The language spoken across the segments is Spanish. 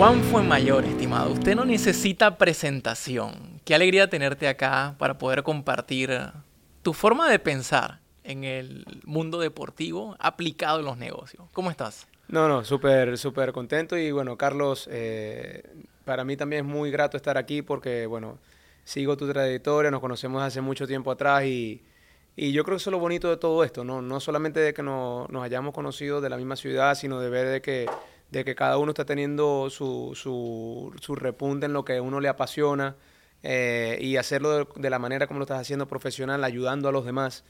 Juan fue mayor, estimado. Usted no necesita presentación. Qué alegría tenerte acá para poder compartir tu forma de pensar en el mundo deportivo aplicado en los negocios. ¿Cómo estás? No, no, súper, súper contento y bueno, Carlos, eh, para mí también es muy grato estar aquí porque, bueno, sigo tu trayectoria, nos conocemos hace mucho tiempo atrás y, y yo creo que eso es lo bonito de todo esto, ¿no? No solamente de que nos, nos hayamos conocido de la misma ciudad, sino de ver de que de que cada uno está teniendo su, su, su repunte en lo que a uno le apasiona eh, y hacerlo de, la manera como lo estás haciendo profesional, ayudando a los demás.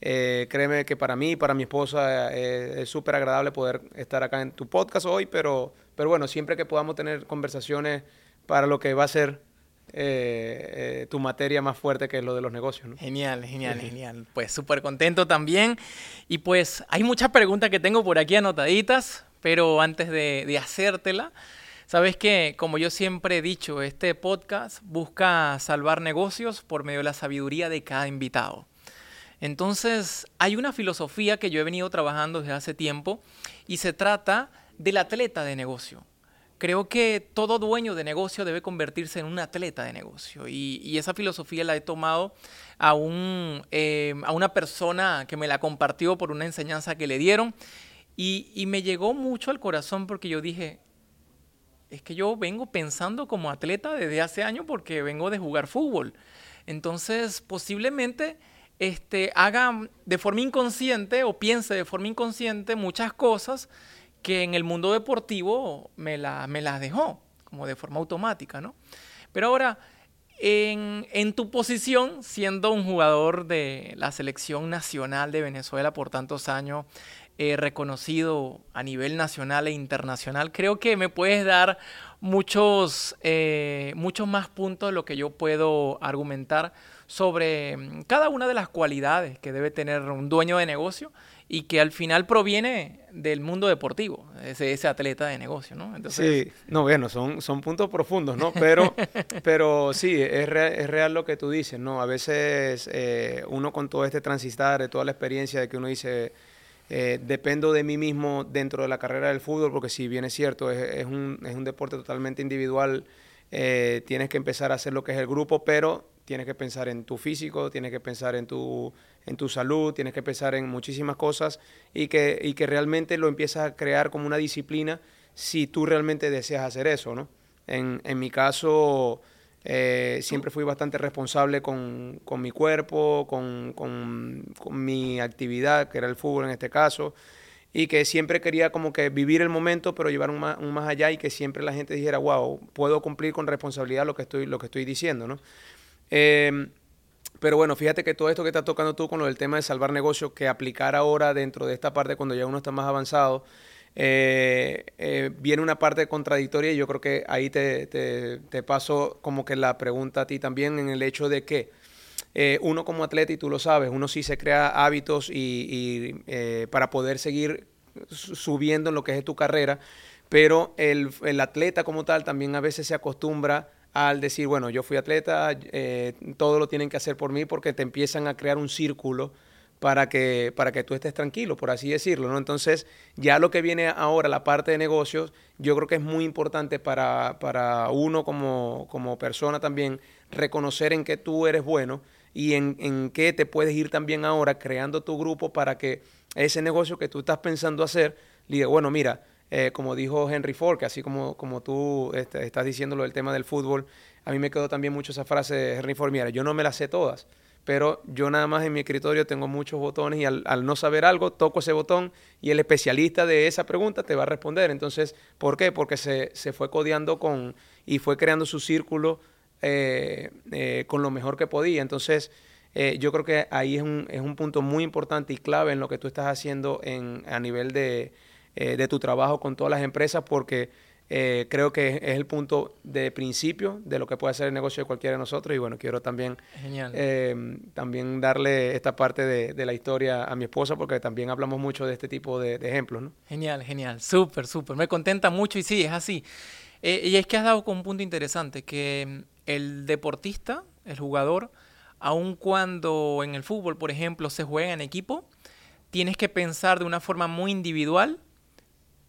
Eh, créeme que para mí y para mi esposa eh, es súper agradable poder estar acá en tu podcast hoy, pero, pero bueno, siempre que podamos tener conversaciones para lo que va a ser tu materia más fuerte que es lo de los negocios. ¿no? Genial, genial, genial. Pues súper contento también. Y pues hay muchas preguntas que tengo por aquí anotaditas. Pero antes de, hacértela, sabes que, como yo siempre he dicho, este podcast busca salvar negocios por medio de la sabiduría de cada invitado. Entonces, hay una filosofía que yo he venido trabajando desde hace tiempo y se trata del atleta de negocio. Creo que todo dueño de negocio debe convertirse en un atleta de negocio y, esa filosofía la he tomado a, un, eh, a una persona que me la compartió por una enseñanza que le dieron y, me llegó mucho al corazón porque yo dije, es que yo vengo pensando como atleta desde hace años porque vengo de jugar fútbol. Entonces, posiblemente este, haga de forma inconsciente o piense de forma inconsciente muchas cosas que en el mundo deportivo me, la, me las dejó, como de forma automática, ¿no? Pero ahora, en, en, tu posición, siendo un jugador de la selección nacional de Venezuela por tantos años, eh, reconocido a nivel nacional e internacional, creo que me puedes dar muchos, eh, muchos más puntos de lo que yo puedo argumentar sobre mm, cada una de las cualidades que debe tener un dueño de negocio y que al final proviene del mundo deportivo, ese, ese atleta de negocio, ¿no? Entonces... Sí, no, bueno, son, son puntos profundos, ¿no? Pero, pero sí, es real, es real lo que tú dices, ¿no? A veces eh, uno con todo este transistar, de toda la experiencia de que uno dice eh, dependo de mí mismo dentro de la carrera del fútbol, porque si bien es cierto, es, un, es un, deporte totalmente individual, eh, tienes que empezar a hacer lo que es el grupo, pero tienes que pensar en tu físico, tienes que pensar en tu, en tu salud, tienes que pensar en muchísimas cosas y que, y que realmente lo empiezas a crear como una disciplina si tú realmente deseas hacer eso, ¿no? En, en mi caso, eh, siempre fui bastante responsable con, mi cuerpo, con, mi actividad, que era el fútbol en este caso, y que siempre quería como que vivir el momento, pero llevar un más, más allá y que siempre la gente dijera, wow, puedo cumplir con responsabilidad lo que estoy, lo que estoy diciendo, ¿no? Em, pero bueno, fíjate que todo esto que estás tocando tú con lo del tema de salvar negocios, que aplicar ahora dentro de esta parte cuando ya uno está más avanzado, eh, eh, viene una parte contradictoria y yo creo que ahí te, paso como que la pregunta a ti también en el hecho de que eh, uno como atleta, y tú lo sabes, uno sí se crea hábitos y, para poder seguir subiendo en lo que es tu carrera, pero el, atleta como tal también a veces se acostumbra al decir, bueno, yo fui atleta, todo lo tienen que hacer por mí porque te empiezan a crear un círculo para que, para que tú estés tranquilo, por así decirlo, ¿no? Entonces, ya lo que viene ahora, la parte de negocios, yo creo que es muy importante para, para uno como, como persona también reconocer en qué tú eres bueno y en, en qué te puedes ir también ahora creando tu grupo para que ese negocio que tú estás pensando hacer, diga, bueno, mira, eh, como dijo Henry Ford, que así como, como tú este, estás diciendo lo del tema del fútbol, a mí me quedó también mucho esa frase de Henry Ford, mira, yo no me la sé todas, pero yo nada más en mi escritorio tengo muchos botones y al, no saber algo, toco ese botón y el especialista de esa pregunta te va a responder. Entonces, ¿por qué? Porque se, fue codeando con y fue creando su círculo eh, eh, con lo mejor que podía. Entonces, eh, yo creo que ahí es un, es un punto muy importante y clave en lo que tú estás haciendo en, a nivel de, de tu trabajo con todas las empresas, porque eh, creo que es el punto de principio de lo que puede ser el negocio de cualquiera de nosotros. Y bueno, quiero también, eh, también darle esta parte de, la historia a mi esposa porque también hablamos mucho de este tipo de, ejemplos. ¿no? Genial, genial. Súper, súper. Me contenta mucho y sí, es así. Eh, y es que has dado con un punto interesante, que mm, el deportista, el jugador, aun cuando en el fútbol, por ejemplo, se juega en equipo, tienes que pensar de una forma muy individual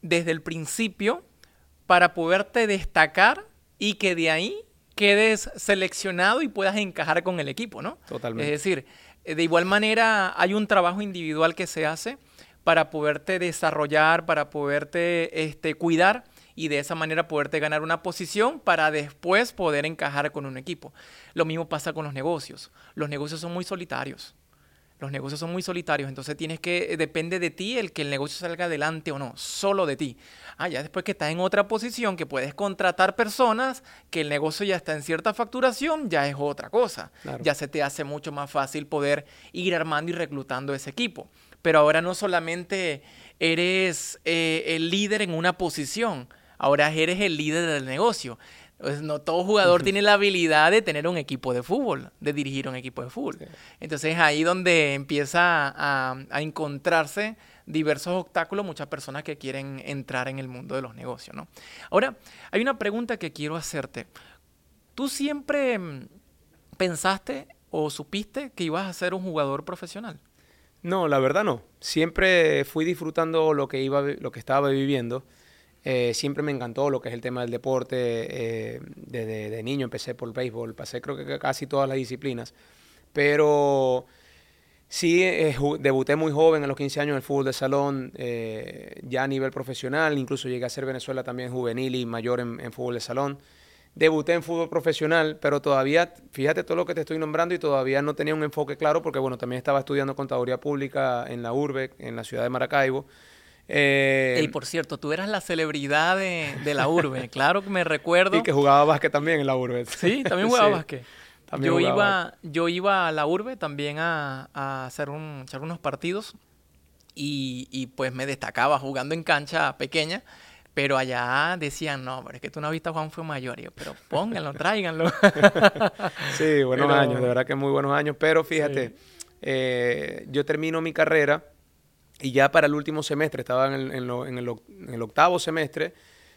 desde el principio para poderte destacar y que de ahí quedes seleccionado y puedas encajar con el equipo, ¿no? Totalmente. Es decir, de igual manera hay un trabajo individual que se hace para poderte desarrollar, para poderte este, cuidar y de esa manera poderte ganar una posición para después poder encajar con un equipo. Lo mismo pasa con los negocios. Los negocios son muy solitarios. Los negocios son muy solitarios, entonces tienes que, depende de ti el que el negocio salga adelante o no, solo de ti. Ah, ya después que estás en otra posición, que puedes contratar personas, que el negocio ya está en cierta facturación, ya es otra cosa. Ya se te hace mucho más fácil poder ir armando y reclutando ese equipo. Pero ahora no solamente eres eh, el líder en una posición, ahora eres el líder del negocio. Pues no todo jugador tiene la habilidad de tener un equipo de fútbol, de dirigir un equipo de fútbol. Entonces ahí donde empieza a, encontrarse diversos obstáculos, muchas personas que quieren entrar en el mundo de los negocios, ¿no? Ahora, hay una pregunta que quiero hacerte. ¿Tú siempre mm, pensaste o supiste que ibas a ser un jugador profesional? No, la verdad no. Siempre fui disfrutando lo que iba, lo que estaba viviendo. Eh, siempre me encantó lo que es el tema del deporte. Eh, desde de niño empecé por el béisbol, pasé creo que casi todas las disciplinas. Pero sí, eh, debuté muy joven, a los 15 años, en el fútbol de salón, ya a nivel profesional. Incluso llegué a ser Venezuela también juvenil y mayor en, fútbol de salón. Debuté en fútbol profesional, pero todavía, fíjate todo lo que te estoy nombrando y todavía no tenía un enfoque claro porque, bueno, también estaba estudiando contaduría pública en la URBE, en la ciudad de Maracaibo. Eh, y por cierto, tú eras la celebridad de, la urbe, claro que me recuerdo. Y que jugaba básquet también en la urbe. Sí, también jugaba básquet. yo, iba, yo iba a la urbe también a, hacer un, echar unos partidos y, pues me destacaba jugando en cancha pequeña. Pero allá decían, no, pero es que tú no has visto a Juan fue mayor. yo, pero pónganlo, tráiganlo. sí, buenos años, de verdad que muy buenos años. Pero fíjate, eh, yo termino mi carrera y ya para el último semestre, estaba en el, en, el, octavo semestre,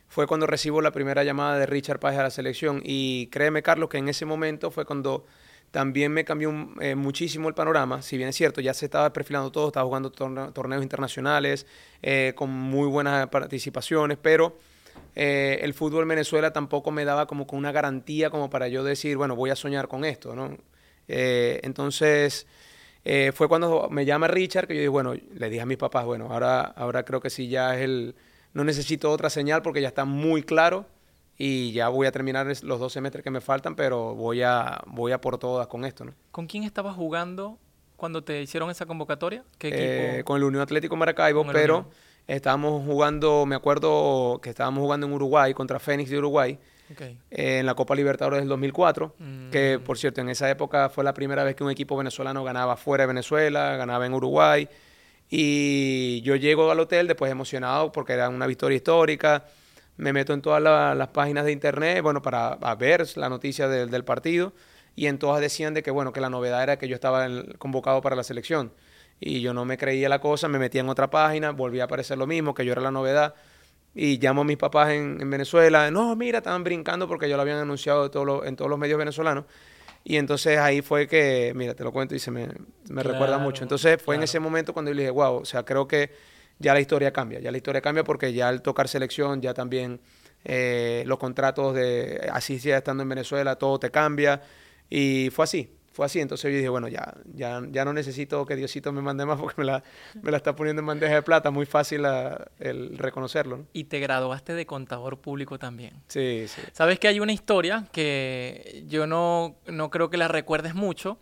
fue cuando recibo la primera llamada de Richard Páez a la selección. Y créeme, Carlos, que en ese momento fue cuando también me cambió eh, muchísimo el panorama. Si bien es cierto, ya se estaba perfilando todo, estaba jugando torneos internacionales eh, con muy buenas participaciones, pero eh, el fútbol en Venezuela tampoco me daba como con una garantía como para yo decir, bueno, voy a soñar con esto, ¿no? entonces eh, fue cuando me llama Richard que yo dije, bueno, le dije a mis papás, bueno, ahora, ahora creo que sí ya es el, no necesito otra señal porque ya está muy claro y ya voy a terminar los dos semestres que me faltan, pero voy a, voy a por todas con esto, ¿no? ¿Con quién estabas jugando cuando te hicieron esa convocatoria? ¿Qué eh, con el Unión Atlético Maracaibo, pero estábamos jugando, me acuerdo que estábamos jugando en Uruguay contra Fénix de Uruguay en la Copa Libertadores del 2004, que mm. por cierto en esa época fue la primera vez que un equipo venezolano ganaba fuera de Venezuela, ganaba en Uruguay. Y yo llego al hotel después emocionado porque era una victoria histórica. Me meto en todas las páginas de internet, bueno, para ver la noticia del partido. Y en todas decían de que, bueno, que la novedad era que yo estaba convocado para la selección. Y yo no me creía la cosa, me metí en otra página, volví a aparecer lo mismo, que yo era la novedad. Y llamo a mis papás en, Venezuela. No, mira, estaban brincando porque yo lo habían anunciado en todos los medios venezolanos. Y entonces ahí fue que, mira, te lo cuento y se me, recuerda mucho. Entonces fue en ese momento cuando yo le dije, wow, o sea, creo que ya la historia cambia. Ya la historia cambia porque ya al tocar selección, ya también eh, los contratos de así sea estando en Venezuela, todo te cambia. Y fue así fue así. Entonces yo dije, bueno, ya, ya, ya no necesito que Diosito me mande más porque me la, me la está poniendo en bandeja de plata. Muy fácil el reconocerlo. Y te graduaste de contador público también. Sí, sí. Sabes que hay una historia que yo no, no creo que la recuerdes mucho,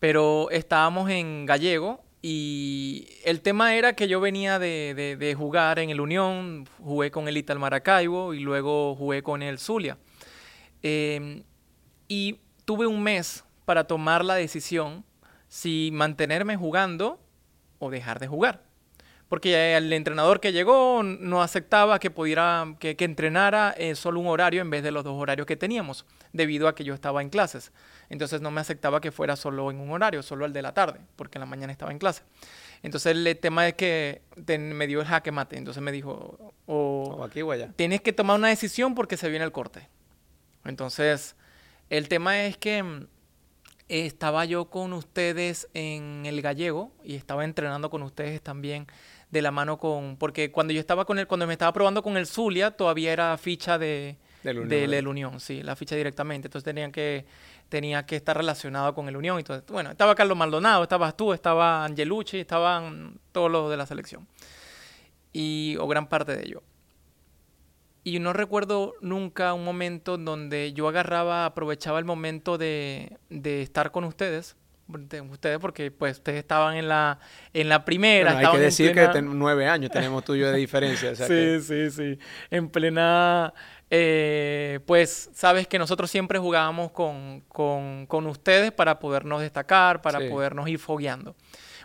pero estábamos en Gallego y el tema era que yo venía de, de, jugar en el Unión, jugué con el Ital Maracaibo y luego jugué con el Zulia. Em, y tuve un mes para tomar la decisión si mantenerme jugando o dejar de jugar. Porque el entrenador que llegó no aceptaba que pudiera, que, entrenara eh, solo un horario en vez de los dos horarios que teníamos, debido a que yo estaba en clases. Entonces no me aceptaba que fuera solo en un horario, solo el de la tarde, porque en la mañana estaba en clase. Entonces el tema es que me dio el jaque mate. Entonces me dijo, o, aquí o allá. tienes que tomar una decisión porque se viene el corte. Entonces el tema es que estaba yo con ustedes en el gallego y estaba entrenando con ustedes también de la mano con, porque cuando yo estaba con él, cuando me estaba probando con el Zulia, todavía era ficha de, del Unión, Unión, sí, la ficha directamente. Entonces tenían que, tenía que estar relacionado con el Unión. Entonces, bueno, estaba Carlos Maldonado, estabas tú, estaba Angelucci, estaban todos los de la selección. Y, o gran parte de ellos. Y no recuerdo nunca un momento donde yo agarraba, aprovechaba el momento de, de estar con ustedes ustedes porque pues ustedes estaban en la en la primera hay que decir que nueve años tenemos tuyo de diferencia sí sí sí en plena eh, pues sabes que nosotros siempre jugábamos con, con, con ustedes para podernos destacar para podernos ir fogueando.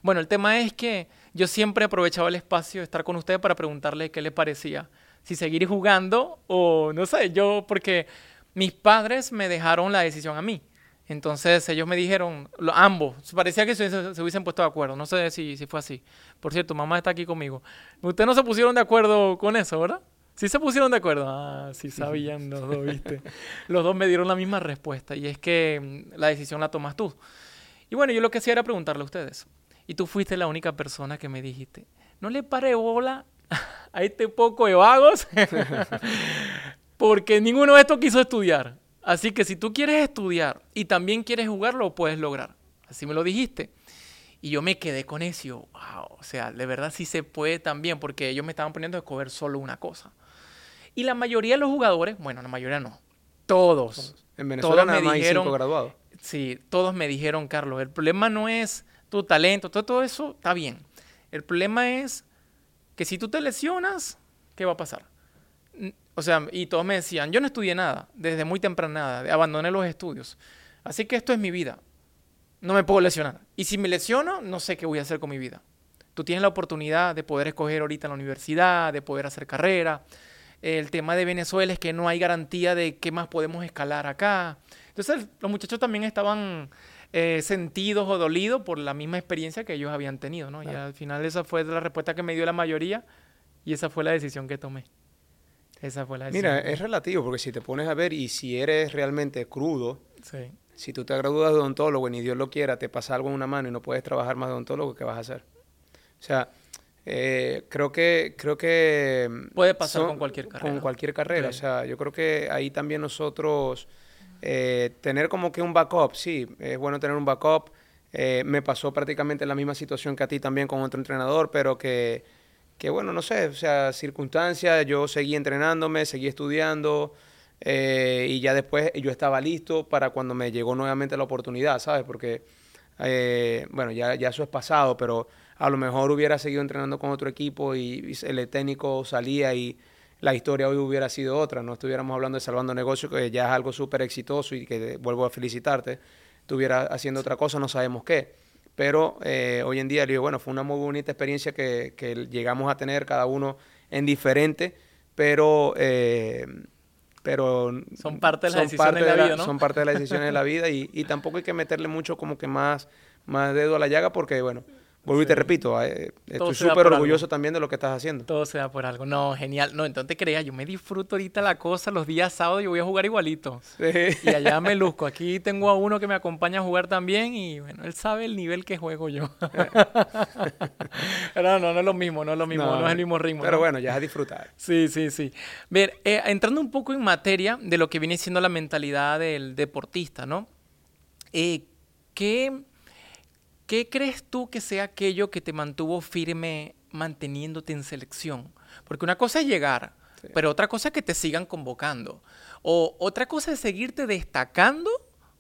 Bueno el tema es que yo siempre aprovechaba el espacio de estar con ustedes para preguntarle qué les parecía si seguir jugando o no sé yo porque mis padres me dejaron la decisión a mí entonces ellos me dijeron, ambos, parecía que se, hubiesen puesto de acuerdo, no sé si, si fue así. Por cierto, mamá está aquí conmigo. Ustedes no se pusieron de acuerdo con eso, ¿verdad? Sí se pusieron de acuerdo. Ah, sí sabían los dos, ¿viste? los dos me dieron la misma respuesta y es que mm, la decisión la tomas tú. Y bueno, yo lo que hacía era preguntarle a ustedes. Y tú fuiste la única persona que me dijiste, no le pare bola a este poco de vagos porque ninguno de estos quiso estudiar. Así que si tú quieres estudiar y también quieres jugar, lo puedes lograr. Así me lo dijiste. Y yo me quedé con eso. Wow, o sea, de verdad sí se puede también, porque ellos me estaban poniendo a escoger solo una cosa. Y la mayoría de los jugadores, bueno, la mayoría no, todos. En Venezuela nada me dijeron, graduados. Sí, todos me dijeron, Carlos, el problema no es tu talento, todo, todo eso está bien. El problema es que si tú te lesionas, ¿qué va a pasar? O sea, y todos me decían, yo no estudié nada, desde muy temprana edad, abandoné los estudios. Así que esto es mi vida. No me puedo lesionar. Y si me lesiono, no sé qué voy a hacer con mi vida. Tú tienes la oportunidad de poder escoger ahorita en la universidad, de poder hacer carrera. El tema de Venezuela es que no hay garantía de qué más podemos escalar acá. Entonces los muchachos también estaban eh, sentidos o dolidos por la misma experiencia que ellos habían tenido, ¿no? Y al final esa fue la respuesta que me dio la mayoría y esa fue la decisión que tomé. Esa fue la Mira, es relativo, porque si te pones a ver y si eres realmente crudo, si tú te gradúas de odontólogo y ni Dios lo quiera, te pasa algo en una mano y no puedes trabajar más de odontólogo, ¿qué vas a hacer? O sea, eh, creo que creo que puede pasar con cualquier carrera con cualquier carrera o sea yo creo que ahí también nosotros eh, tener como que un backup sí es bueno tener un backup eh, me pasó prácticamente la misma situación que a ti también con otro entrenador pero que que bueno, no sé, o sea, circunstancias, yo seguí entrenándome, seguí estudiando eh, y ya después yo estaba listo para cuando me llegó nuevamente la oportunidad, ¿sabes? Porque, bueno, ya, ya eso es pasado, pero a lo mejor hubiera seguido entrenando con otro equipo y, el técnico salía y la historia hoy hubiera sido otra, no estuviéramos hablando de Salvando Negocios, que ya es algo súper exitoso y que vuelvo a felicitarte, estuviera haciendo otra cosa, no sabemos qué. Pero eh, hoy en día, digo, bueno, fue una muy bonita experiencia que, que llegamos a tener cada uno en diferente, pero... Eh, pero son parte de las decisiones de la, vida, ¿no? Son parte de las decisiones de la vida y, y tampoco hay que meterle mucho como que más, más dedo a la llaga porque, bueno, Vuelvo y te repito, eh, estoy súper orgulloso también de lo que estás haciendo. Todo se da por algo. No, genial. No, entonces te creas, yo me disfruto ahorita la cosa. Los días sábados yo voy a jugar igualito. Sí. Y allá me luzco. Aquí tengo a uno que me acompaña a jugar también y bueno, él sabe el nivel que juego yo. pero no, no es lo mismo, no es lo mismo, no, es el mismo ritmo. Pero bueno, ya es disfrutar. Sí, sí, sí. Ver, eh, entrando un poco en materia de lo que viene siendo la mentalidad del deportista, ¿no? Eh, ¿Qué ¿Qué crees tú que sea aquello que te mantuvo firme manteniéndote en selección? Porque una cosa es llegar, pero otra cosa es que te sigan convocando. O otra cosa es seguirte destacando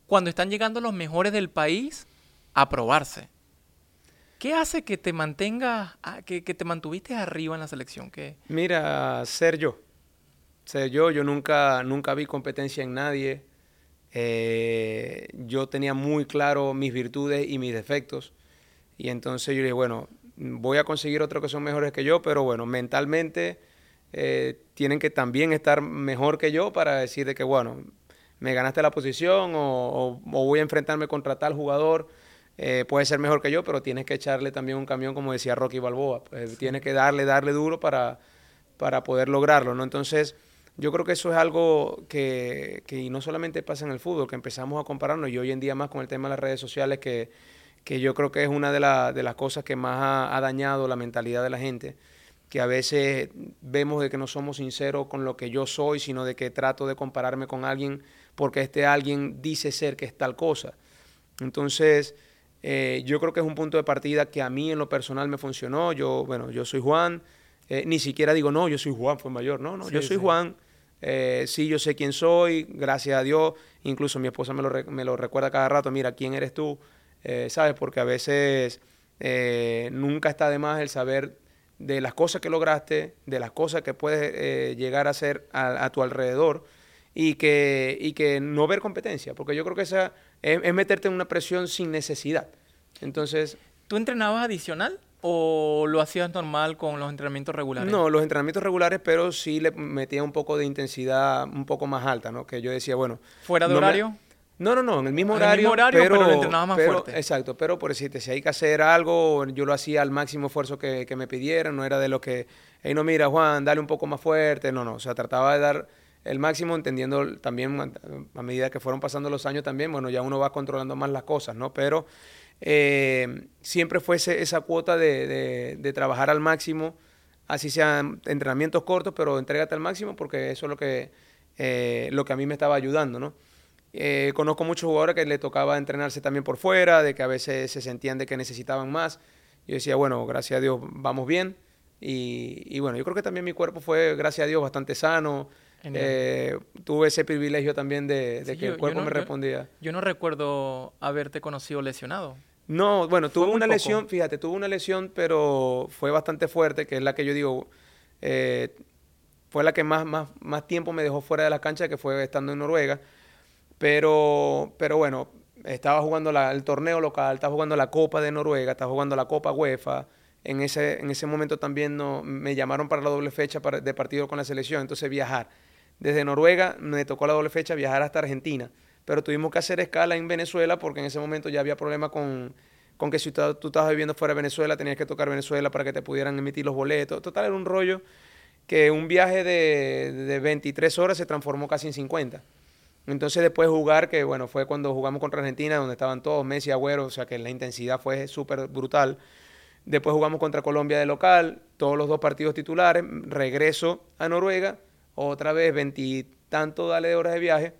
cuando están llegando los mejores del país a probarse. ¿Qué hace que te mantenga, que, que te mantuviste arriba en la selección? ¿Qué? Mira, ser yo. Ser yo, yo nunca, nunca vi competencia en nadie. Eh, yo tenía muy claro mis virtudes y mis defectos. Y entonces yo dije, bueno, voy a conseguir otros que son mejores que yo, pero bueno, mentalmente eh, tienen que también estar mejor que yo para decir de que, bueno, me ganaste la posición o, voy a enfrentarme contra tal jugador. Eh, puede ser mejor que yo, pero tienes que echarle también un camión, como decía Rocky Balboa. Pues, tienes que darle, darle duro para, para poder lograrlo, ¿no? Entonces, yo creo que eso es algo que, que no solamente pasa en el fútbol, que empezamos a compararnos y hoy en día más con el tema de las redes sociales, que, que yo creo que es una de, de las cosas que más ha, ha, dañado la mentalidad de la gente, que a veces vemos de que no somos sinceros con lo que yo soy, sino de que trato de compararme con alguien porque este alguien dice ser que es tal cosa. Entonces, eh, yo creo que es un punto de partida que a mí en lo personal me funcionó. Yo, bueno, yo soy Juan, eh, ni siquiera digo, no, yo soy Juan, fue mayor. No, no, yo soy Juan. Eh, sí, yo sé quién soy, gracias a Dios. Incluso mi esposa me lo, me lo recuerda cada rato, mira, ¿quién eres tú? Eh, ¿Sabes? Porque a veces eh, nunca está de más el saber de las cosas que lograste, de las cosas que puedes llegar a hacer a, tu alrededor y que, y que no ver competencia, porque yo creo que esa es, es meterte en una presión sin necesidad. Entonces... ¿Tú entrenabas adicional? ¿O lo hacías normal con los entrenamientos regulares? No, los entrenamientos regulares, pero sí le metía un poco de intensidad un poco más alta, ¿no? Que yo decía, bueno... ¿Fuera de horario? no, no, no, en el mismo horario. En el mismo horario, pero, pero lo entrenaba más fuerte. Exacto, pero por decirte, si hay que hacer algo, yo lo hacía al máximo esfuerzo que, que me pidieran, no era de lo que, hey, no, mira, Juan, dale un poco más fuerte, no, no, o sea, trataba de dar el máximo, entendiendo también a medida que fueron pasando los años también, bueno, ya uno va controlando más las cosas, ¿no? Pero eh, siempre fuese esa cuota de, trabajar al máximo, así sean entrenamientos cortos, pero entrégate al máximo porque eso es lo que, eh, lo que a mí me estaba ayudando, ¿no? Eh, conozco muchos jugadores que le tocaba entrenarse también por fuera, de que a veces se sentían de que necesitaban más. Yo decía, bueno, gracias a Dios vamos bien. Y, bueno, yo creo que también mi cuerpo fue, gracias a Dios, bastante sano. Tuve ese privilegio también de, que el cuerpo me respondía. yo, no recuerdo haberte conocido lesionado. No, bueno, tuvo una lesión, fíjate, tuvo una lesión, pero fue bastante fuerte, que es la que yo digo, eh, fue la que más, más, más tiempo me dejó fuera de la cancha, que fue estando en Noruega. Pero, pero bueno, estaba jugando el torneo local, estaba jugando la Copa de Noruega, estaba jugando la Copa UEFA. En ese, en ese momento también no, me llamaron para la doble fecha de partido con la selección, entonces viajar. Desde Noruega me tocó la doble fecha viajar hasta Argentina pero tuvimos que hacer escala en Venezuela porque en ese momento ya había problemas con, con que si tú, tú, estabas viviendo fuera de Venezuela tenías que tocar Venezuela para que te pudieran emitir los boletos. Total, era un rollo que un viaje de, de 23 horas se transformó casi en 50. Entonces después jugar, que bueno, fue cuando jugamos contra Argentina, donde estaban todos, Messi, Agüero, o sea que la intensidad fue súper brutal. Después jugamos contra Colombia de local, todos los dos partidos titulares, regreso a Noruega, otra vez veintitantos dale de horas de viaje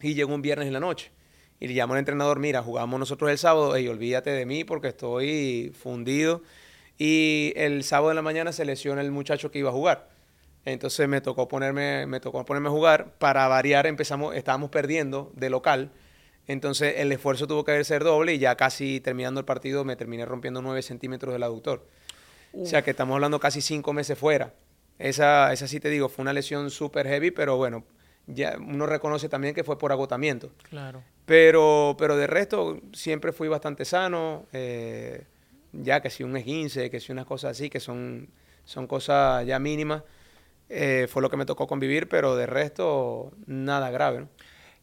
y llegó un viernes en la noche. Y le llamo al entrenador, mira, jugamos nosotros el sábado, y olvídate de mí porque estoy fundido. Y el sábado de la mañana se lesiona el muchacho que iba a jugar. Entonces me tocó ponerme, me tocó ponerme a jugar. Para variar, empezamos, estábamos perdiendo de local. Entonces el esfuerzo tuvo que ser doble y ya casi terminando el partido me terminé rompiendo 9 centímetros del aductor. O sea que estamos hablando casi cinco meses fuera. Esa, esa sí te digo, fue una lesión súper heavy, pero bueno, ya uno reconoce también que fue por agotamiento. Claro. Pero, pero de resto, siempre fui bastante sano. Eh, ya que si un esguince, que si unas cosas así, que son, son cosas ya mínimas, eh, fue lo que me tocó convivir, pero de resto, nada grave.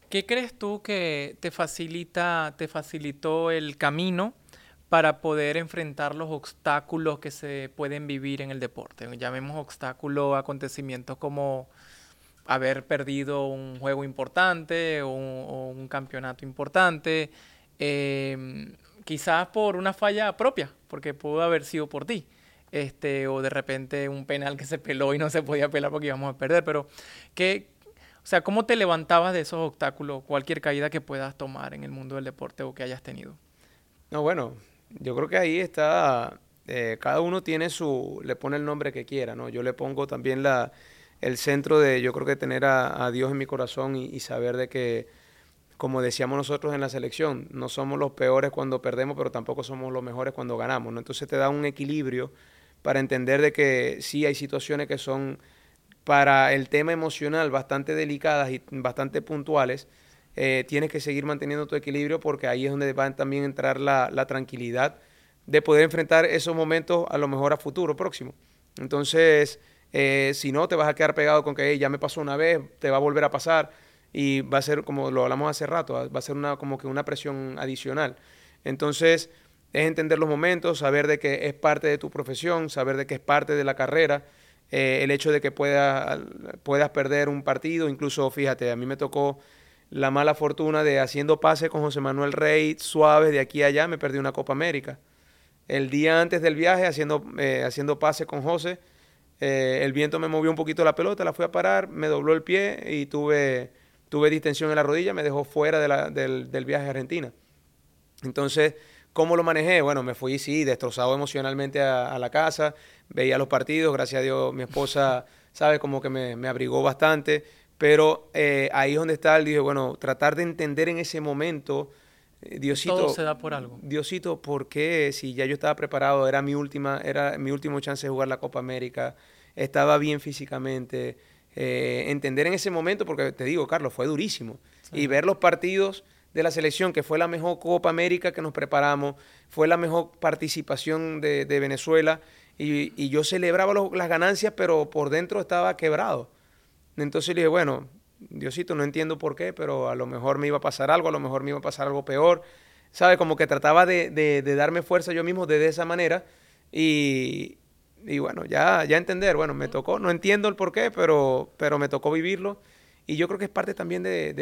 ¿Qué crees tú que te facilita, te facilitó el camino para poder enfrentar los obstáculos que se pueden vivir en el deporte? Llamemos obstáculos, acontecimientos como haber perdido un juego importante o un, campeonato importante, em, quizás por una falla propia, porque pudo haber sido por ti. Este, o de repente un penal que se peló y no se podía pelar porque íbamos a perder, pero ¿qué, o sea, ¿cómo te levantabas de esos obstáculos, cualquier caída que puedas tomar en el mundo del deporte o que hayas tenido? No, bueno, yo creo que ahí está, eh, cada uno tiene su, le pone el nombre que quiera, ¿no? Yo le pongo también la, el centro de, yo creo que tener a, Dios en mi corazón y, saber de que, como decíamos nosotros en la selección, no somos los peores cuando perdemos, pero tampoco somos los mejores cuando ganamos, ¿no? Entonces te da un equilibrio para entender de que sí hay situaciones que son para el tema emocional bastante delicadas y bastante puntuales, eh, tienes que seguir manteniendo tu equilibrio porque ahí es donde va a también entrar la, la tranquilidad de poder enfrentar esos momentos a lo mejor a futuro próximo. Entonces, eh, si no, te vas a quedar pegado con que ya me pasó una vez, te va a volver a pasar y va a ser, como lo hablamos hace rato, va a ser una, como que una presión adicional. Entonces, es entender los momentos, saber de que es parte de tu profesión, saber de que es parte de la carrera eh, el hecho de que pueda, puedas perder un partido, incluso fíjate, a mí me tocó la mala fortuna de haciendo pase con José Manuel Rey suave de aquí a allá, me perdí una Copa América. El día antes del viaje, haciendo, eh, haciendo pase con José, eh, el viento me movió un poquito la pelota, la fui a parar, me dobló el pie y tuve, tuve distensión en la rodilla, me dejó fuera del, del viaje a Argentina. Entonces, ¿Cómo lo manejé? Bueno, me fui, sí, destrozado emocionalmente a, la casa, veía los partidos, gracias a Dios mi esposa, sabe, como que me, abrigó bastante, pero eh, ahí es donde está, el dije, bueno, tratar de entender en ese momento, eh, Diosito... Todo se da por algo. Diosito, ¿por qué? Si ya yo estaba preparado, era mi última, era mi último chance de jugar la Copa América, estaba bien físicamente, eh, entender en ese momento, porque te digo, Carlos, fue durísimo, y ver los partidos de la selección, que fue la mejor Copa América que nos preparamos, fue la mejor participación de, Venezuela y, yo celebraba las ganancias, pero por dentro estaba quebrado. Entonces le dije, bueno, Diosito, no entiendo por qué, pero a lo mejor me iba a pasar algo, a lo mejor me iba a pasar algo peor. ¿Sabe? Como que trataba de, darme fuerza yo mismo de, esa manera y, bueno, ya, ya entender, bueno, me tocó, no entiendo el por qué, pero, pero me tocó vivirlo. Y yo creo que es parte también de,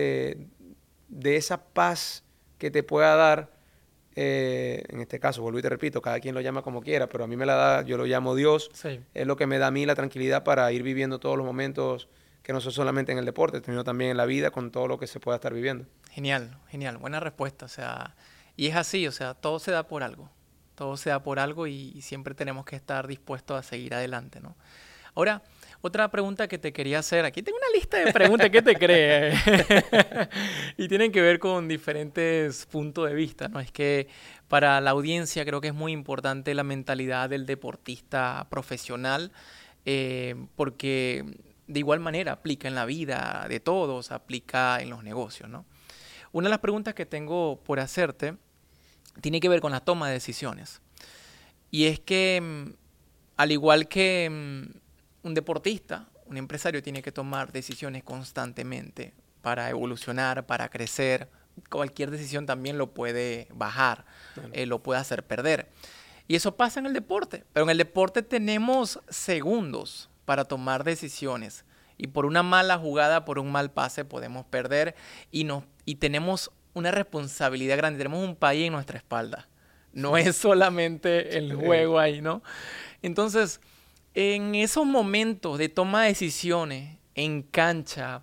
de esa paz que te pueda dar, eh, en este caso, vuelvo y te repito, cada quien lo llama como quiera, pero a mí me la da, yo lo llamo Dios, es lo que me da a mí la tranquilidad para ir viviendo todos los momentos que no son solamente en el deporte, sino también en la vida con todo lo que se pueda estar viviendo. Genial, genial, buena respuesta, o sea, y es así, o sea, todo se da por algo, todo se da por algo y, siempre tenemos que estar dispuestos a seguir adelante, ¿no? Ahora, otra pregunta que te quería hacer, aquí tengo una lista de preguntas, ¿qué te crees? y tienen que ver con diferentes puntos de vista, ¿no? Es que para la audiencia creo que es muy importante la mentalidad del deportista profesional, eh, porque de igual manera aplica en la vida de todos, aplica en los negocios, ¿no? Una de las preguntas que tengo por hacerte tiene que ver con la toma de decisiones. Y es que, mm, al igual que mm, un deportista, un empresario tiene que tomar decisiones constantemente para evolucionar, para crecer. Cualquier decisión también lo puede bajar, eh, lo puede hacer perder. Y eso pasa en el deporte. Pero en el deporte tenemos segundos para tomar decisiones. Y por una mala jugada, por un mal pase, podemos perder. Y, nos, y tenemos una responsabilidad grande. Tenemos un país en nuestra espalda. No es solamente el juego ahí, ¿no? Entonces, en esos momentos de toma de decisiones en cancha,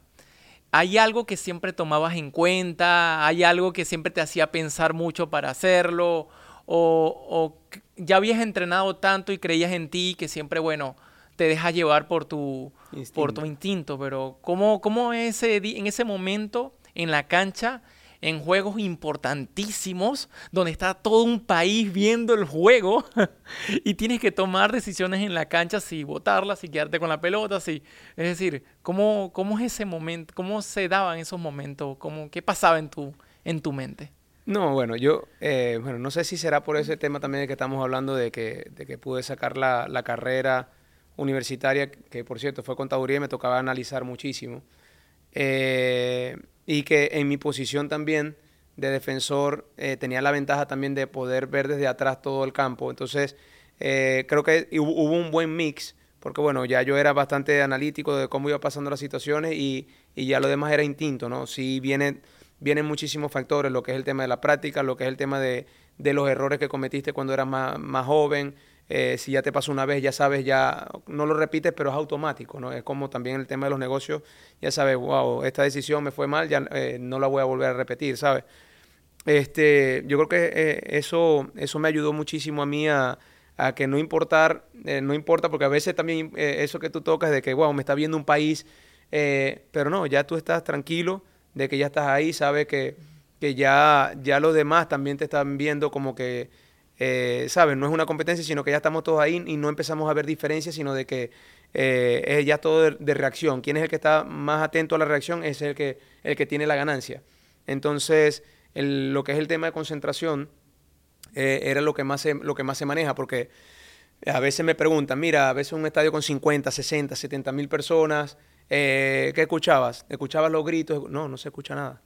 ¿hay algo que siempre tomabas en cuenta? ¿Hay algo que siempre te hacía pensar mucho para hacerlo? ¿O, ya habías entrenado tanto y creías en ti que siempre, bueno, te dejas llevar por tu instinto, por tu instinto pero ¿cómo, cómo ese, en ese momento en la cancha en juegos importantísimos, donde está todo un país viendo el juego y tienes que tomar decisiones en la cancha si botarla, si quedarte con la pelota, si... Es decir, ¿cómo, cómo es ese momento? ¿Cómo se daban esos momentos? ¿Cómo, ¿Qué pasaba en tu, en tu mente? No, bueno, yo, eh, bueno, no sé si será por ese tema también de que estamos hablando de que, de que pude sacar la, la carrera universitaria, que por cierto fue contaduría y me tocaba analizar muchísimo. Eh, y que en mi posición también de defensor eh, tenía la ventaja también de poder ver desde atrás todo el campo. Entonces, eh, creo que hubo, un buen mix, porque bueno, ya yo era bastante analítico de cómo iba pasando las situaciones y, y ya lo demás era instinto, ¿no? Sí viene, vienen muchísimos factores, lo que es el tema de la práctica, lo que es el tema de, de los errores que cometiste cuando eras más, más joven, eh, si ya te pasó una vez, ya sabes, ya no lo repites, pero es automático, ¿no? Es como también el tema de los negocios, ya sabes, wow, esta decisión me fue mal, ya eh, no la voy a volver a repetir, ¿sabes? Este, yo creo que eh, eso, eso me ayudó muchísimo a mí a, que no importar, no importa, porque a veces también eso que tú tocas de que, wow, me está viendo un país, pero no, ya tú estás tranquilo de que ya estás ahí, sabes que, que ya, ya los demás también te están viendo como que eh. No es una competencia, sino que ya estamos todos ahí y no empezamos a ver diferencias, sino de que eh, es ya todo de, reacción. ¿Quién es el que está más atento a la reacción? Es el que, el que tiene la ganancia. Entonces, lo que es el tema de concentración eh, era lo que, más se, lo que más se maneja, porque a veces me preguntan, mira, a veces un estadio con 50, 60, 70 mil personas, ¿qué escuchabas? ¿Escuchabas los gritos? No, no se escucha nada.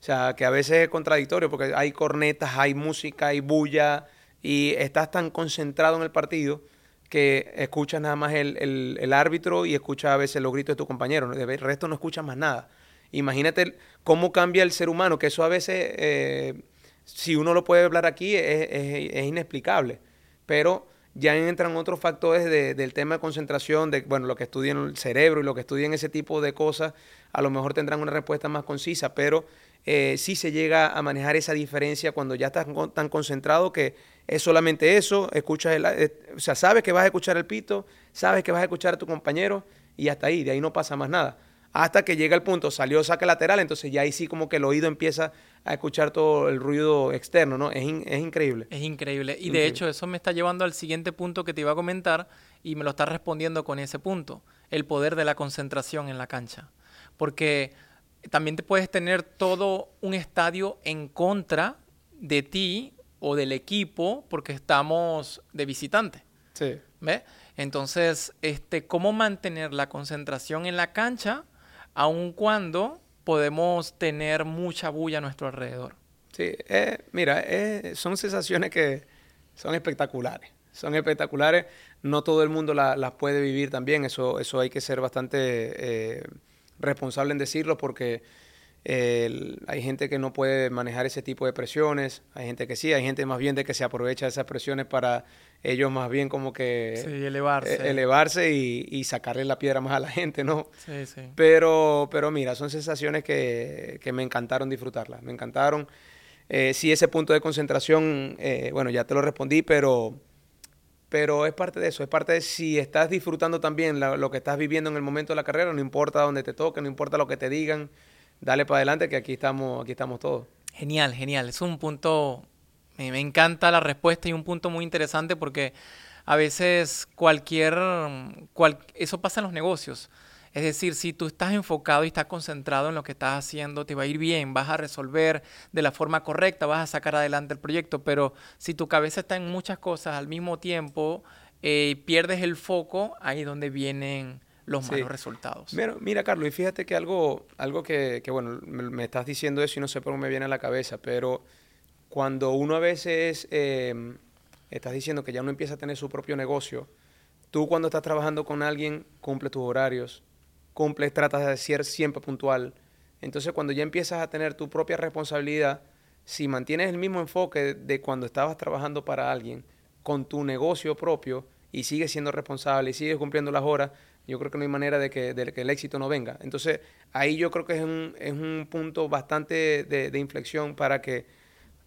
O sea, que a veces es contradictorio porque hay cornetas, hay música, hay bulla, y estás tan concentrado en el partido que escuchas nada más el, el, árbitro y escuchas a veces los gritos de tu compañero. El resto no escuchas más nada. Imagínate cómo cambia el ser humano, que eso a veces, eh, si uno lo puede hablar aquí, es, es, inexplicable. Pero ya entran otros factores del tema de concentración, de bueno, lo que estudian el cerebro y lo que estudian ese tipo de cosas, a lo mejor tendrán una respuesta más concisa, pero eh, sí se llega a manejar esa diferencia cuando ya estás tan concentrado que es solamente eso, escuchas el, eh, o sea, sabes que vas a escuchar el pito, sabes que vas a escuchar a tu compañero y hasta ahí, de ahí no pasa más nada. Hasta que llega el punto, salió saque lateral, entonces ya ahí sí como que el oído empieza a escuchar todo el ruido externo, ¿no? Es, es increíble. Es increíble. Y de hecho eso me está llevando al siguiente punto que te iba a comentar y me lo está respondiendo con ese punto, el poder de la concentración en la cancha. Porque también te puedes tener todo un estadio en contra de ti o del equipo porque estamos de visitante. Sí. ¿Ves? Entonces, este, ¿cómo mantener la concentración en la cancha aun cuando podemos tener mucha bulla a nuestro alrededor? Sí, eh, mira, eh, son sensaciones que son espectaculares. Son espectaculares. No todo el mundo las puede vivir también. Eso, eso hay que ser bastante eh, responsable en decirlo porque hay gente que no puede manejar ese tipo de presiones, hay gente que sí, hay gente más bien de que se aprovecha de esas presiones para ellos más bien como que elevarse, e, elevarse y, sacarle la piedra más a la gente, ¿no? Sí, sí. Pero, pero mira, son sensaciones que, me encantaron disfrutarlas, me encantaron. Eh, sí, ese punto de concentración, eh, bueno, ya te lo respondí, pero, pero es parte de eso, es parte de si estás disfrutando también lo que estás viviendo en el momento de la carrera, no importa dónde te toque, no importa lo que te digan, dale para adelante que aquí estamos, aquí estamos todos. Genial, genial. Es un punto, me, encanta la respuesta y un punto muy interesante porque a veces cualquier, eso pasa en los negocios. Es decir, si tú estás enfocado y estás concentrado en lo que estás haciendo, te va a ir bien, vas a resolver de la forma correcta, vas a sacar adelante el proyecto, pero si tu cabeza está en muchas cosas al mismo tiempo, eh, pierdes el foco, ahí es donde vienen los malos resultados. Mira, mira, Carlos, y fíjate que algo, algo que, que bueno, me, estás diciendo eso y no sé por qué me viene a la cabeza, pero cuando uno a veces eh, estás diciendo que ya uno empieza a tener su propio negocio, tú cuando estás trabajando con alguien cumples tus horarios, cumples, tratas de ser siempre puntual. Entonces cuando ya empiezas a tener tu propia responsabilidad, si mantienes el mismo enfoque de cuando estabas trabajando para alguien con tu negocio propio y sigues siendo responsable y sigues cumpliendo las horas, yo creo que no hay manera de que, el éxito no venga. Entonces, ahí yo creo que es un, es un punto bastante de, de inflexión para que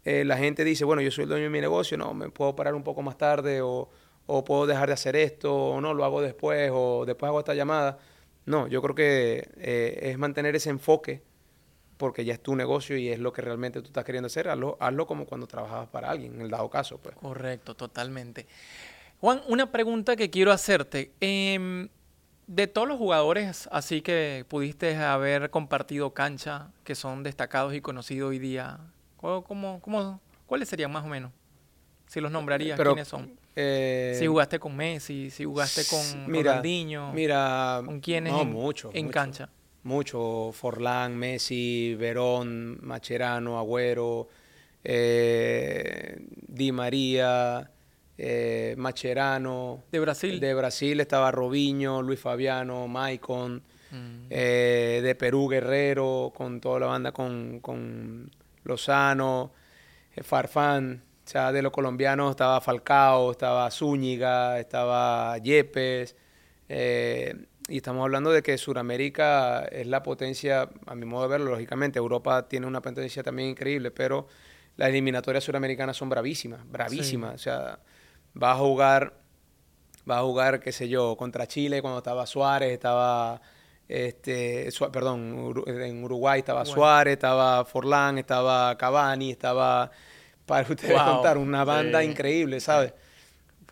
eh, la gente dice, bueno, yo soy el dueño de mi negocio, no, me puedo parar un poco más tarde o, o puedo dejar de hacer esto, o no, lo hago después, o después hago esta llamada. No, yo creo que eh, es mantener ese enfoque porque ya es tu negocio y es lo que realmente tú estás queriendo hacer. Hazlo, hazlo como cuando trabajabas para alguien, en el dado caso. Pues. Correcto, totalmente. Juan, una pregunta que quiero hacerte. Eh, de todos los jugadores, así que pudiste haber compartido cancha, que son destacados y conocidos hoy día, ¿cómo, cómo, cuáles serían más o menos? Si los nombrarías, ¿quiénes son? Eh, si jugaste con Messi, si jugaste con mira, Ronaldinho, mira, ¿con quiénes no, en, mucho, en cancha? Mucho, Forlán, Messi, Verón, Macherano, Agüero, eh, Di María, eh, Macherano. De Brasil. De Brasil estaba Robinho, Luis Fabiano, Maicon. Mm. Eh, de Perú, Guerrero, con toda la banda, con, con Lozano, eh, Farfán. O sea, de los colombianos estaba Falcao, estaba Zúñiga, estaba Yepes. y estamos hablando de que Sudamérica es la potencia, a mi modo de verlo, lógicamente. Europa tiene una potencia también increíble, pero las eliminatorias suramericanas son bravísimas, bravísimas. O sea, va a jugar, va a jugar, qué sé yo, contra Chile cuando estaba Suárez, estaba, este, perdón, en Uruguay estaba Suárez, estaba Forlán, estaba Cavani, estaba, para ustedes contar, una banda increíble, ¿sabes?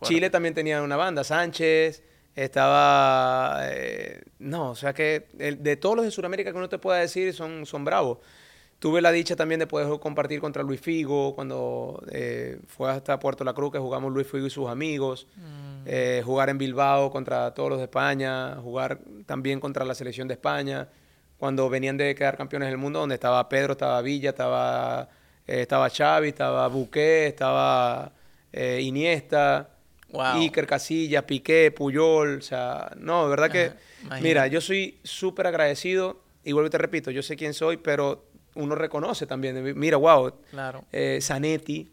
Chile también tenía una banda, Sánchez, estaba, eh, no, o sea que de todos los de Sudamérica que uno te pueda decir son, son bravos. Tuve la dicha también de poder compartir contra Luis Figo cuando eh, fue hasta Puerto La Cruz que jugamos Luis Figo y sus amigos. Mm. Eh, jugar en Bilbao contra todos los de España, jugar también contra la selección de España. Cuando venían de quedar campeones del mundo, donde estaba Pedro, estaba Villa, estaba, eh, estaba Xavi, estaba Buqué, estaba Iniesta. Iker Casillas, Piqué, Puyol, o sea, no, de verdad que, mira, yo soy súper agradecido y vuelvo y te repito, yo sé quién soy, pero uno reconoce también, mira, wow, claro. Eh, Zanetti,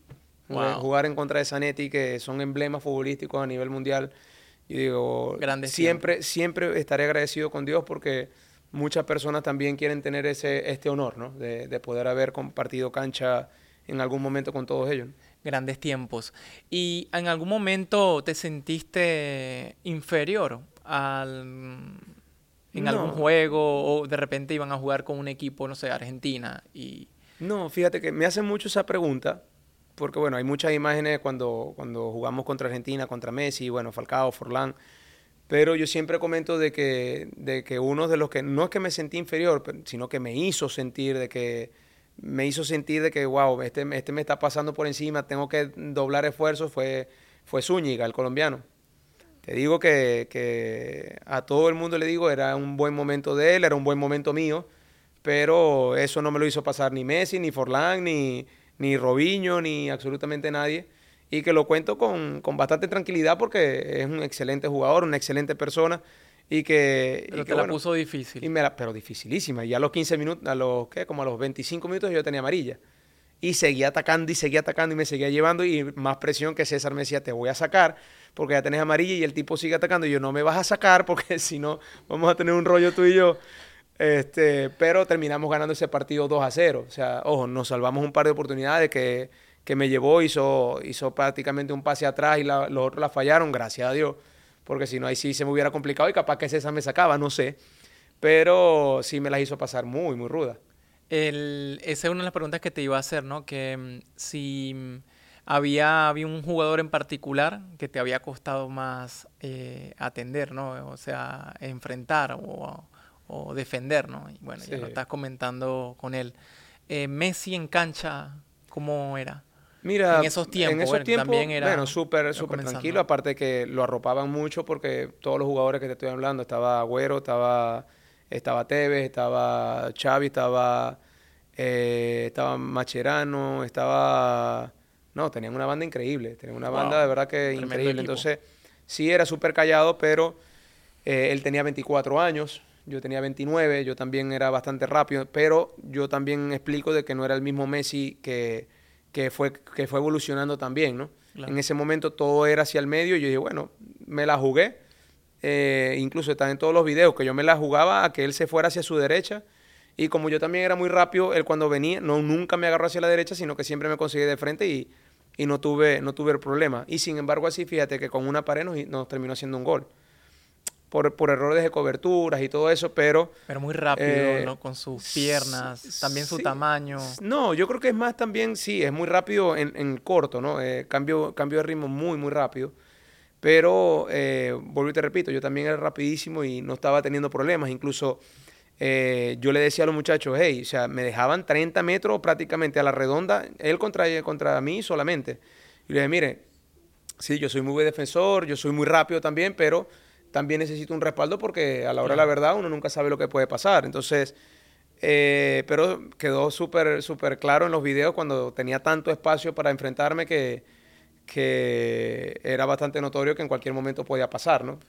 jugar en contra de Zanetti, que son emblemas futbolísticos a nivel mundial, y digo, siempre, siempre estaré agradecido con Dios porque muchas personas también quieren tener ese, este honor, ¿no? De, de poder haber compartido cancha en algún momento con todos ellos grandes tiempos. ¿Y en algún momento te sentiste inferior al, en algún juego o de repente iban a jugar con un equipo, no sé, Argentina? y No, fíjate que me hacen mucho esa pregunta porque, bueno, hay muchas imágenes cuando, cuando jugamos contra Argentina, contra Messi, bueno, Falcao, Forlán. Pero yo siempre comento de que, de que uno de los que, no es que me sentí inferior, sino que me hizo sentir de que me hizo sentir de que, wow, este, este me está pasando por encima, tengo que doblar esfuerzos, fue, fue Zúñiga, el colombiano. Te digo que, que, a todo el mundo le digo, era un buen momento de él, era un buen momento mío, pero eso no me lo hizo pasar ni Messi, ni Forlán, ni, ni Robinho, ni absolutamente nadie. Y que lo cuento con, con bastante tranquilidad porque es un excelente jugador, una excelente persona y que... Pero y te la puso difícil. Y me la, pero dificilísima. Y a los 15 minutos, a los, ¿qué? Como a los 25 minutos yo tenía amarilla. Y seguía atacando y seguía atacando y me seguía llevando y más presión que César me decía, te voy a sacar porque ya tenés amarilla y el tipo sigue atacando y yo no me vas a sacar porque si no vamos a tener un rollo tú y yo. Este, pero terminamos ganando ese partido 2 a 0. O sea, ojo, nos salvamos un par de oportunidades que, que me llevó, hizo, hizo prácticamente un pase atrás y los otros la fallaron, gracias a Dios porque si no, ahí sí se me hubiera complicado y capaz que César me sacaba, no sé. Pero sí me las hizo pasar muy, muy ruda. El, esa es una de las preguntas que te iba a hacer, ¿no? Que mm, si mm, había, había un jugador en particular que te había costado más eh, atender, ¿no? O sea, enfrentar o, defender, ¿no? Y bueno, ya lo estás comentando con él. Eh, Messi en cancha, ¿cómo era? Mira, en esos tiempos, también era bueno, súper súper tranquilo, aparte que lo arropaban mucho porque todos los jugadores que te estoy hablando, estaba Agüero, estaba estaba Tevez, estaba Xavi, estaba eh, estaba Macherano, estaba no, tenían una banda increíble, tenían una banda de verdad que increíble, entonces sí era súper callado, pero eh, él tenía 24 años, yo tenía 29, yo también era bastante rápido, pero yo también explico de que no era el mismo Messi que que fue, que fue evolucionando también, ¿no? En ese momento todo era hacia el medio y yo dije, bueno, me la jugué. Eh, incluso está en todos los videos que yo me la jugaba a que él se fuera hacia su derecha. Y como yo también era muy rápido, él cuando venía, no, nunca me agarró hacia la derecha, sino que siempre me conseguí de frente y, y no, tuve, no tuve el problema. Y sin embargo, así, fíjate que con una pared nos, nos terminó haciendo un gol por, por, errores de coberturas y todo eso, pero... Pero muy rápido, eh, ¿no? Con sus piernas, también su tamaño. No, yo creo que es más también, sí, es muy rápido en, en corto, ¿no? Eh, cambio, cambio de ritmo muy, muy rápido. Pero, eh, vuelvo y te repito, yo también era rapidísimo y no estaba teniendo problemas. Incluso eh, yo le decía a los muchachos, hey, o sea, me dejaban 30 metros prácticamente a la redonda, él contra, contra mí solamente. Y le dije, mire, sí, yo soy muy buen defensor, yo soy muy rápido también, pero también necesito un respaldo porque a la hora de la verdad uno nunca sabe lo que puede pasar. Entonces, eh, pero quedó súper súper claro en los videos cuando tenía tanto espacio para enfrentarme que, que era bastante notorio que en cualquier momento podía pasar, ¿no?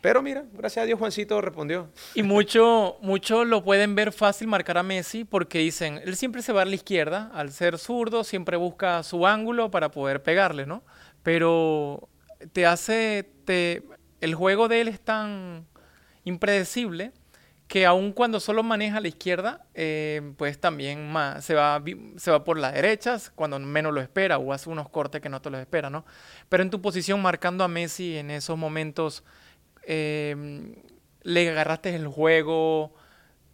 Pero mira, gracias a Dios Juancito respondió. Y mucho, mucho lo pueden ver fácil marcar a Messi porque dicen, él siempre se va a la izquierda, al ser zurdo siempre busca su ángulo para poder pegarle, ¿no? Pero te hace, te, el juego de él es tan impredecible que aun cuando solo maneja la izquierda, eh, pues también se, va, se va por las derechas cuando menos lo espera o hace unos cortes que no te los espera, ¿no? Pero en tu posición marcando a Messi en esos momentos, em, ¿le agarraste el juego?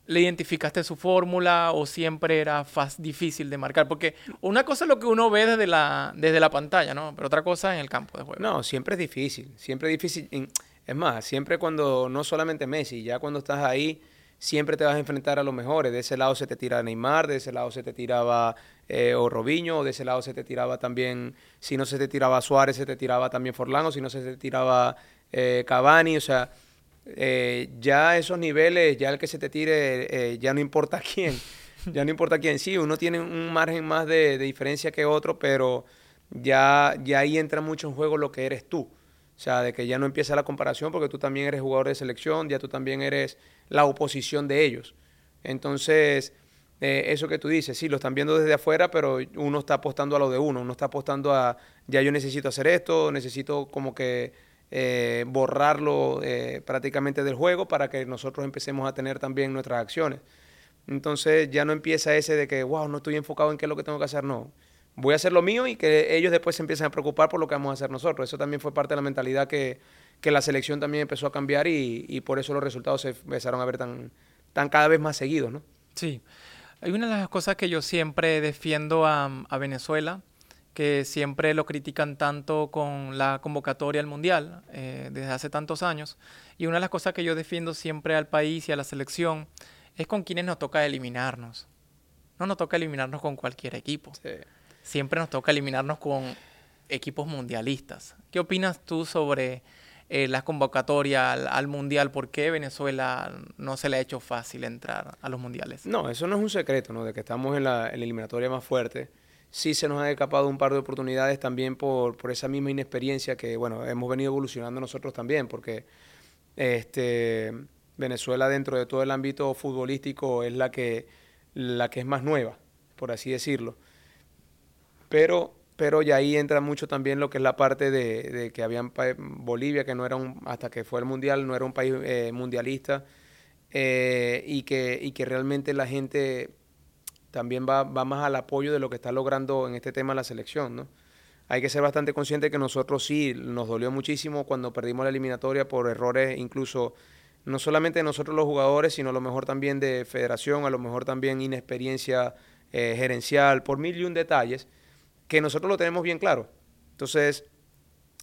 ¿Le identificaste su fórmula o siempre era difícil de marcar? Porque una cosa es lo que uno ve desde la, desde la pantalla, ¿no? Pero otra cosa en el campo de juego. No, siempre es difícil, siempre es difícil. Es más, siempre cuando, no solamente Messi, ya cuando estás ahí, siempre te vas a enfrentar a los mejores. De ese lado se te tira Neymar, de ese lado se te tiraba eh, o Robinho, de ese lado se te tiraba también, si no se te tiraba Suárez, se te tiraba también Forlán, o si no se te tiraba eh, Cavani, o sea eh, ya esos niveles, ya el que se te tire, eh, ya no importa quién, ya no importa quién. Sí, uno tiene un margen más de, diferencia que otro, pero ya, ya ahí entra mucho en juego lo que eres tú. O sea, de que ya no empieza la comparación porque tú también eres jugador de selección, ya tú también eres la oposición de ellos. Entonces, eh, eso que tú dices, sí, lo están viendo desde afuera, pero uno está apostando a lo de uno, uno está apostando a, ya yo necesito hacer esto, necesito como que eh, borrarlo eh, prácticamente del juego para que nosotros empecemos a tener también nuestras acciones. Entonces ya no empieza ese de que, wow, no estoy enfocado en qué es lo que tengo que hacer, no. Voy a hacer lo mío y que ellos después se empiecen a preocupar por lo que vamos a hacer nosotros. Eso también fue parte de la mentalidad que, que la selección también empezó a cambiar y, y, por eso los resultados se empezaron a ver tan, tan cada vez más seguidos, ¿no? Sí. Hay una de las cosas que yo siempre defiendo a, a Venezuela, que siempre lo critican tanto con la convocatoria al Mundial eh, desde hace tantos años. Y una de las cosas que yo defiendo siempre al país y a la selección es con quienes nos toca eliminarnos. No nos toca eliminarnos con cualquier equipo. Siempre nos toca eliminarnos con equipos mundialistas. ¿Qué opinas tú sobre eh, la convocatoria al, Mundial? ¿Por qué Venezuela no se le ha hecho fácil entrar a los Mundiales? No, eso no es un secreto, ¿no? De que estamos en la, eliminatoria más fuerte. Sí se nos ha escapado un par de oportunidades también por, por esa misma inexperiencia que, bueno, hemos venido evolucionando nosotros también, porque este Venezuela dentro de todo el ámbito futbolístico es la que, la que es más nueva, por así decirlo. Pero, pero ya ahí entra mucho también lo que es la parte de, que había Bolivia, que no era un, hasta que fue el Mundial, no era un país eh, mundialista, eh, y, que, y que realmente la gente también va, va más al apoyo de lo que está logrando en este tema la selección, ¿no? hay que ser bastante consciente que nosotros sí nos dolió muchísimo cuando perdimos la eliminatoria por errores incluso no solamente de nosotros los jugadores, sino a lo mejor también de federación, a lo mejor también inexperiencia eh, gerencial, por mil y un detalles, que nosotros lo tenemos bien claro. Entonces,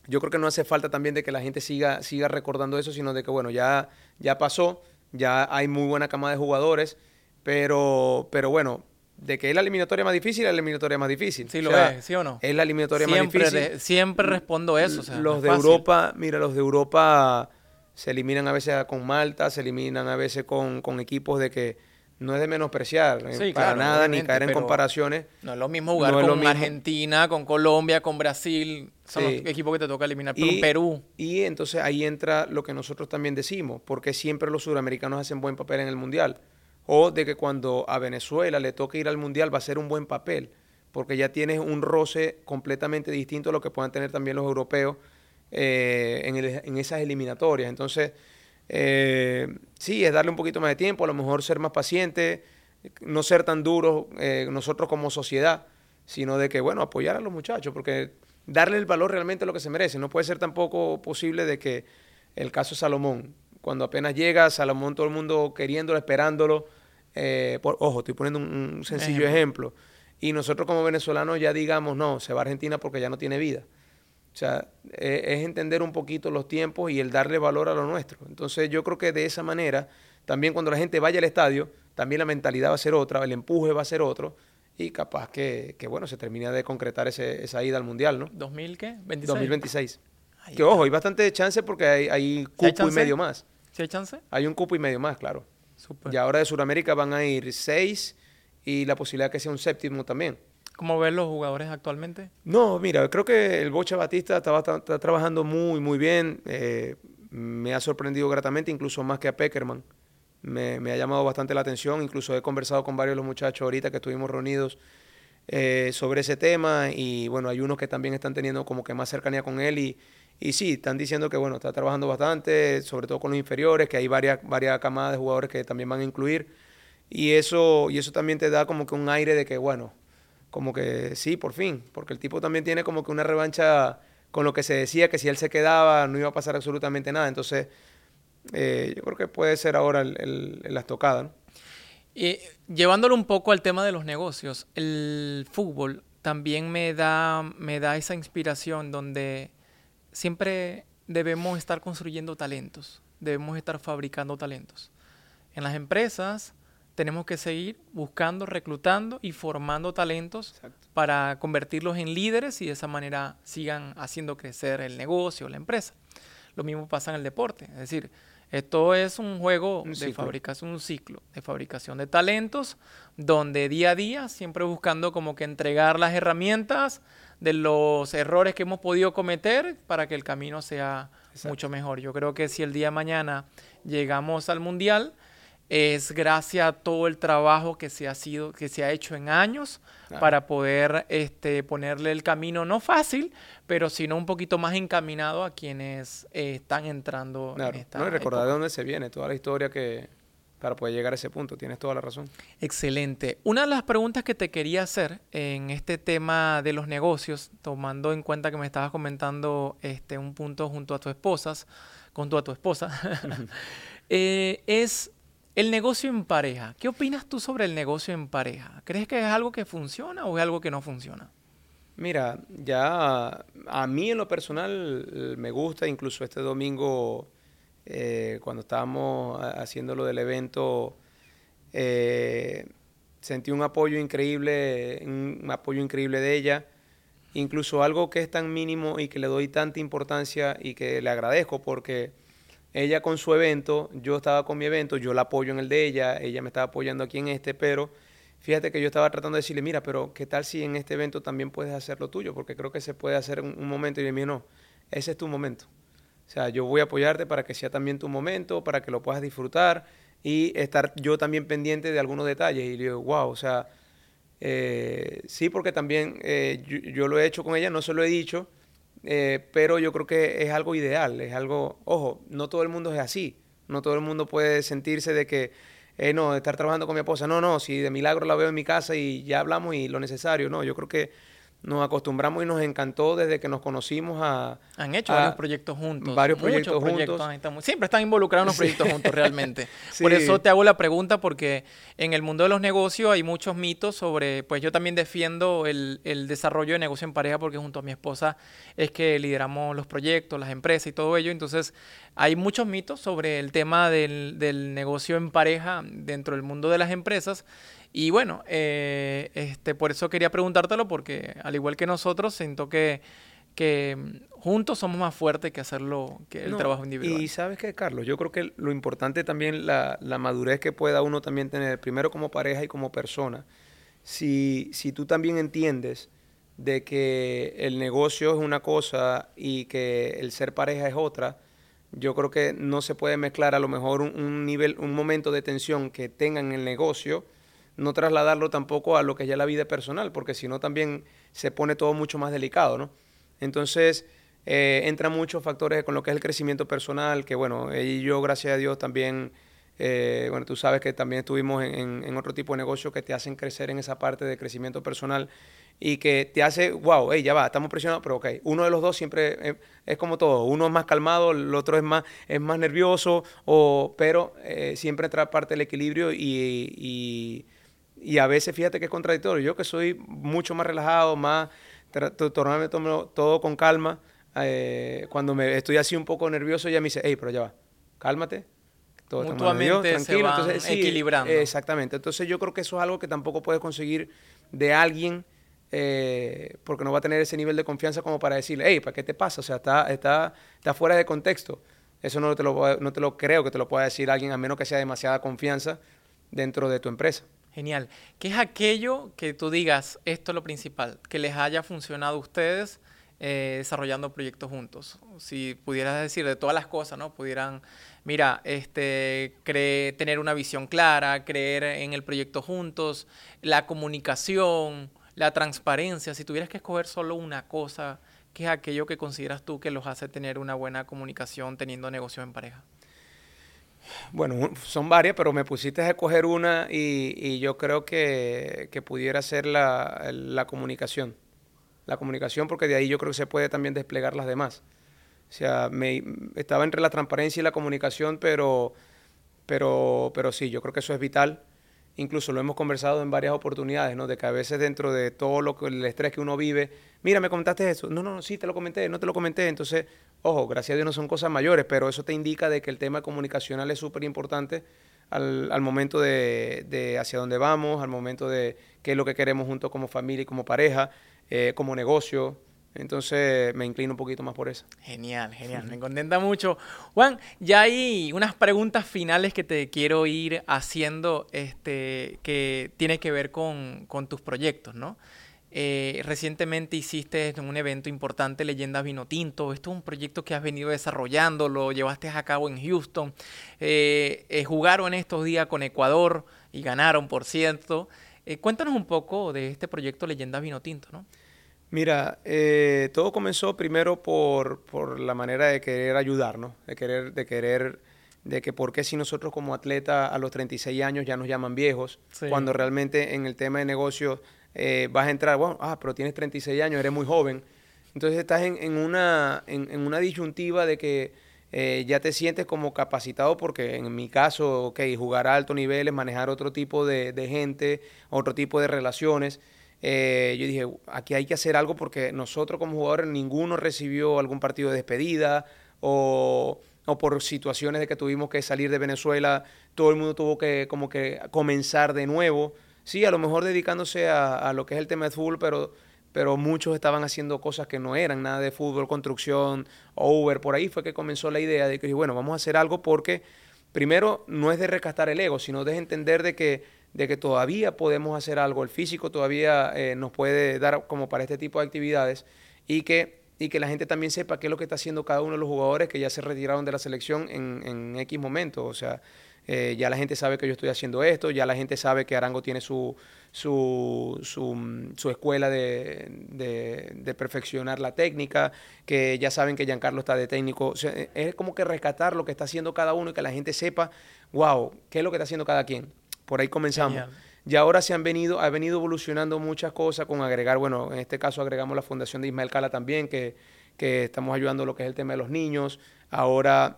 yo creo que no hace falta también de que la gente siga, siga recordando eso, sino de que, bueno, ya, ya pasó, ya hay muy buena cama de jugadores, pero, pero bueno, de que es la eliminatoria más difícil, es la eliminatoria más difícil. Sí, lo es, ¿sí o no? Es la eliminatoria más difícil. siempre respondo eso. los de Europa, mira, los de Europa se eliminan a veces con Malta, se eliminan a veces con, equipos de que no es de menospreciar eh, para nada ni caer en comparaciones. No es lo mismo jugar con Argentina, con Colombia, con Brasil, son los equipos que te toca eliminar, pero y, Perú. Y entonces ahí entra lo que nosotros también decimos, porque siempre los sudamericanos hacen buen papel en el Mundial. O de que cuando a Venezuela le toque ir al Mundial va a ser un buen papel, porque ya tienes un roce completamente distinto a lo que puedan tener también los europeos eh, en, esas eliminatorias. Entonces, eh, sí, es darle un poquito más de tiempo, a lo mejor ser más paciente, no ser tan duros eh, nosotros como sociedad, sino de que, bueno, apoyar a los muchachos, porque darle el valor realmente a lo que se merece. No puede ser tampoco posible de que el caso Salomón, cuando apenas llega Salomón, todo el mundo queriéndolo, esperándolo, por, ojo, estoy poniendo un, sencillo ejemplo. y nosotros como venezolanos ya digamos, no, se va a Argentina porque ya no tiene vida. O sea, e, es entender un poquito los tiempos y el darle valor a lo nuestro. Entonces yo creo que de esa manera, también cuando la gente vaya al estadio, también la mentalidad va a ser otra, el empuje va a ser otro y capaz que, bueno, se termina de concretar ese, esa ida al Mundial, ¿no? ¿2000 qué? 2026. que ojo, hay bastante chance porque hay, hay cupo y medio más. ¿Sí hay chance? Hay un cupo y medio más, claro. Y ahora de Sudamérica van a ir seis y la posibilidad que sea un séptimo también. ¿Cómo ven los jugadores actualmente? No, mira, creo que el Bocha Batista está, trabajando muy, muy bien. Eh, me ha sorprendido gratamente, incluso más que a Peckerman. Me, ha llamado bastante la atención. Incluso he conversado con varios de los muchachos ahorita que estuvimos reunidos eh, sobre ese tema. Y bueno, hay unos que también están teniendo como que más cercanía con él. Y, y sí, están diciendo que bueno, está trabajando bastante, sobre todo con los inferiores, que hay varias, varias camadas de jugadores que también van a incluir. Y eso, y eso también te da como que un aire de que, bueno, como que sí, por fin, porque el tipo también tiene como que una revancha con lo que se decía que si él se quedaba no iba a pasar absolutamente nada. Entonces, eh, yo creo que puede ser ahora el, la estocada. ¿no? Y llevándolo un poco al tema de los negocios, el fútbol también me da, me da esa inspiración donde siempre debemos estar construyendo talentos, debemos estar fabricando talentos. En las empresas tenemos que seguir buscando, reclutando y formando talentos para convertirlos en líderes y de esa manera sigan haciendo crecer el negocio, la empresa. Lo mismo pasa en el deporte, es decir, esto es un juego de fabricación, un ciclo de fabricación de talentos, donde día a día, siempre buscando como que entregar las herramientas de los errores que hemos podido cometer para que el camino sea mucho mejor. Yo creo que si el día de mañana llegamos al mundial, es gracias a todo el trabajo que se ha sido, que se ha hecho en años para poder este, ponerle el camino no fácil, pero sino un poquito más encaminado a quienes eh, están entrando en esta no, y recordar de dónde se viene, toda la historia que para poder llegar a ese punto, tienes toda la razón. Excelente. Una de las preguntas que te quería hacer en este tema de los negocios, tomando en cuenta que me estabas comentando este, un punto junto a tu esposas, junto a tu esposa, eh, es el negocio en pareja. ¿Qué opinas tú sobre el negocio en pareja? ¿Crees que es algo que funciona o es algo que no funciona? Mira, ya a mí en lo personal eh, me gusta, incluso este domingo eh, cuando estábamos haciendo lo del evento, eh, sentí un apoyo increíble, un apoyo increíble de ella, incluso algo que es tan mínimo y que le doy tanta importancia y que le agradezco porque ella con su evento, yo estaba con mi evento, yo la apoyo en el de ella, ella me estaba apoyando aquí en este, pero fíjate que yo estaba tratando de decirle, mira, pero ¿qué tal si en este evento también puedes hacer lo tuyo? Porque creo que se puede hacer un, un momento y le no, ese es tu momento. O sea, yo voy a apoyarte para que sea también tu momento, para que lo puedas disfrutar y estar yo también pendiente de algunos detalles. Y le digo, wow, o sea, eh, sí, porque también eh, yo, lo he hecho con ella, no se lo he dicho, eh, pero yo creo que es algo ideal, es algo, ojo, no todo el mundo es así, no todo el mundo puede sentirse de que, eh, no, estar trabajando con mi esposa, no, no, si de milagro la veo en mi casa y ya hablamos y lo necesario, no, yo creo que nos acostumbramos y nos encantó desde que nos conocimos a... Han hecho varios proyectos juntos. Varios proyectos, juntos. siempre están involucrados en los proyectos juntos realmente. Por eso te hago la pregunta porque en el mundo de los negocios hay muchos mitos sobre... Pues yo también defiendo el, el, desarrollo de negocio en pareja porque junto a mi esposa es que lideramos los proyectos, las empresas y todo ello. Entonces hay muchos mitos sobre el tema del, del negocio en pareja dentro del mundo de las empresas y bueno, eh, este, por eso quería preguntártelo, porque al igual que nosotros, siento que, que juntos somos más fuertes que hacerlo, que el trabajo individual. Y sabes qué, Carlos, yo creo que lo importante también, la, la madurez que pueda uno también tener, primero como pareja y como persona, si, si tú también entiendes de que el negocio es una cosa y que el ser pareja es otra, yo creo que no se puede mezclar a lo mejor un, un nivel, un momento de tensión que tengan en el negocio no trasladarlo tampoco a lo que es ya la vida personal, porque si no también se pone todo mucho más delicado, ¿no? Entonces, eh, entran muchos factores con lo que es el crecimiento personal, que bueno, y yo, gracias a Dios, también, eh, bueno, tú sabes que también estuvimos en, otro tipo de negocio que te hacen crecer en esa parte de crecimiento personal y que te hace, wow, hey, ya va, estamos presionados, pero ok, uno de los dos siempre eh, es, como todo, uno es más calmado, el otro es más, es más nervioso, o, pero siempre entra parte del equilibrio y a veces fíjate que es contradictorio. Yo que soy mucho más relajado, más tomarme todo con calma. Eh, cuando me estoy así un poco nervioso, ella me dice, hey, pero ya va, cálmate. Todo Mutuamente tranquilo. Entonces, equilibrando. exactamente. Entonces yo creo que eso es algo que tampoco puedes conseguir de alguien eh, porque no va a tener ese nivel de confianza como para decirle, hey, ¿para qué te pasa? O sea, está, está, está fuera de contexto. Eso no te, lo, no te lo creo que te lo pueda decir alguien a menos que sea demasiada confianza dentro de tu empresa. Genial. ¿Qué es aquello que tú digas, esto es lo principal, que les haya funcionado a ustedes eh, desarrollando proyectos juntos? Si pudieras decir de todas las cosas, ¿no? Pudieran, mira, este, tener una visión clara, creer en el proyecto juntos, la comunicación, la transparencia. Si tuvieras que escoger solo una cosa, ¿qué es aquello que consideras tú que los hace tener una buena comunicación teniendo negocios en pareja? Bueno, son varias, pero me pusiste a escoger una y, yo creo que, pudiera ser la, comunicación. La comunicación, porque de ahí yo creo que se puede también desplegar las demás. O sea, me, estaba entre la transparencia y la comunicación, pero, pero, pero sí, yo creo que eso es vital. Incluso lo hemos conversado en varias oportunidades, ¿no? De que a veces dentro de todo lo que, el estrés que uno vive, mira, me comentaste eso. No, no, no, sí, te lo comenté, no te lo comenté. Entonces, ojo, gracias a Dios no son cosas mayores, pero eso te indica de que el tema comunicacional es súper importante al, al, momento de, de, hacia dónde vamos, al momento de qué es lo que queremos junto como familia y como pareja, eh, como negocio. Entonces me inclino un poquito más por eso. Genial, genial. Me contenta mucho. Juan, ya hay unas preguntas finales que te quiero ir haciendo este, que tiene que ver con, con tus proyectos, ¿no? Eh, recientemente hiciste un evento importante, Leyendas Vino Tinto. Esto es un proyecto que has venido desarrollando, lo llevaste a cabo en Houston. Eh, eh, jugaron estos días con Ecuador y ganaron, por cierto. cuéntanos un poco de este proyecto Leyendas Vino Tinto, ¿no? Mira, todo comenzó primero por, por, la manera de querer ayudarnos, de querer, de querer, de que por qué si nosotros como atletas a los 36 años ya nos llaman viejos, cuando realmente en el tema de negocios eh, vas a entrar, bueno, ah, pero tienes 36 años, eres muy joven. Entonces estás en, una, en, una disyuntiva de que eh, ya te sientes como capacitado porque en mi caso, ok, jugar a alto nivel manejar otro tipo de, gente, otro tipo de relaciones. Eh, yo dije, aquí hay que hacer algo porque nosotros como jugadores ninguno recibió algún partido de despedida o, por situaciones de que tuvimos que salir de Venezuela, todo el mundo tuvo que como que comenzar de nuevo sí, a lo mejor dedicándose a, lo que es el tema de fútbol, pero, pero muchos estaban haciendo cosas que no eran nada de fútbol, construcción, Uber. Por ahí fue que comenzó la idea de que, bueno, vamos a hacer algo porque primero no es de rescatar el ego, sino de entender de que, de que todavía podemos hacer algo, el físico todavía eh, nos puede dar como para este tipo de actividades y que, y que la gente también sepa qué es lo que está haciendo cada uno de los jugadores que ya se retiraron de la selección en, en X momento. O sea, eh, ya la gente sabe que yo estoy haciendo esto, ya la gente sabe que Arango tiene su, su, su, escuela de, de, perfeccionar la técnica, que ya saben que Giancarlo está de técnico. es como que rescatar lo que está haciendo cada uno y que la gente sepa, wow, qué es lo que está haciendo cada quien. Por ahí comenzamos. Y ahora se han venido, ha venido evolucionando muchas cosas con agregar, bueno, en este caso agregamos la fundación de Ismael Cala también, que, que estamos ayudando lo que es el tema de los niños. Ahora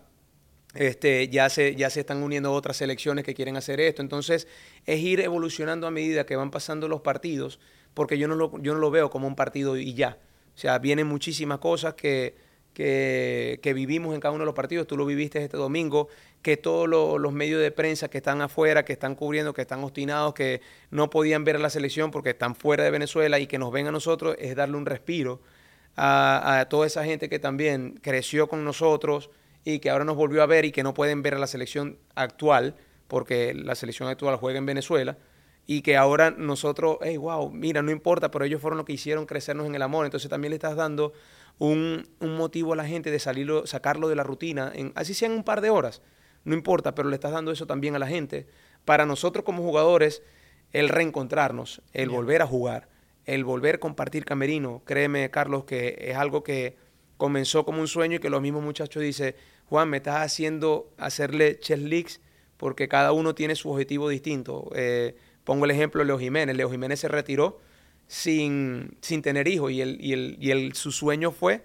este, ya, se, ya se están uniendo otras selecciones que quieren hacer esto. Entonces, es ir evolucionando a medida que van pasando los partidos, porque yo no lo, yo no lo veo como un partido y ya. O sea, vienen muchísimas cosas que, que, vivimos en cada uno de los partidos. Tú lo viviste este domingo, que todos los medios de prensa que están afuera, que están cubriendo, que están obstinados, que no podían ver a la selección porque están fuera de Venezuela y que nos ven a nosotros, es darle un respiro a, a toda esa gente que también creció con nosotros y que ahora nos volvió a ver y que no pueden ver a la selección actual, porque la selección actual juega en Venezuela, y que ahora nosotros, hey, wow, mira, no importa, pero ellos fueron los que hicieron crecernos en el amor. Entonces también le estás dando un, motivo a la gente de salirlo, sacarlo de la rutina, en, así sean un par de horas, no importa, pero le estás dando eso también a la gente. Para nosotros como jugadores, el reencontrarnos, el volver a jugar, el volver a compartir camerino, créeme, Carlos, que es algo que comenzó como un sueño y que los mismos muchachos dicen, Juan, me estás haciendo hacerle chess leaks porque cada uno tiene su objetivo distinto. Eh, pongo el ejemplo de Leo Jiménez. Leo Jiménez se retiró sin, sin tener hijos y, el, y, el, y el, su sueño fue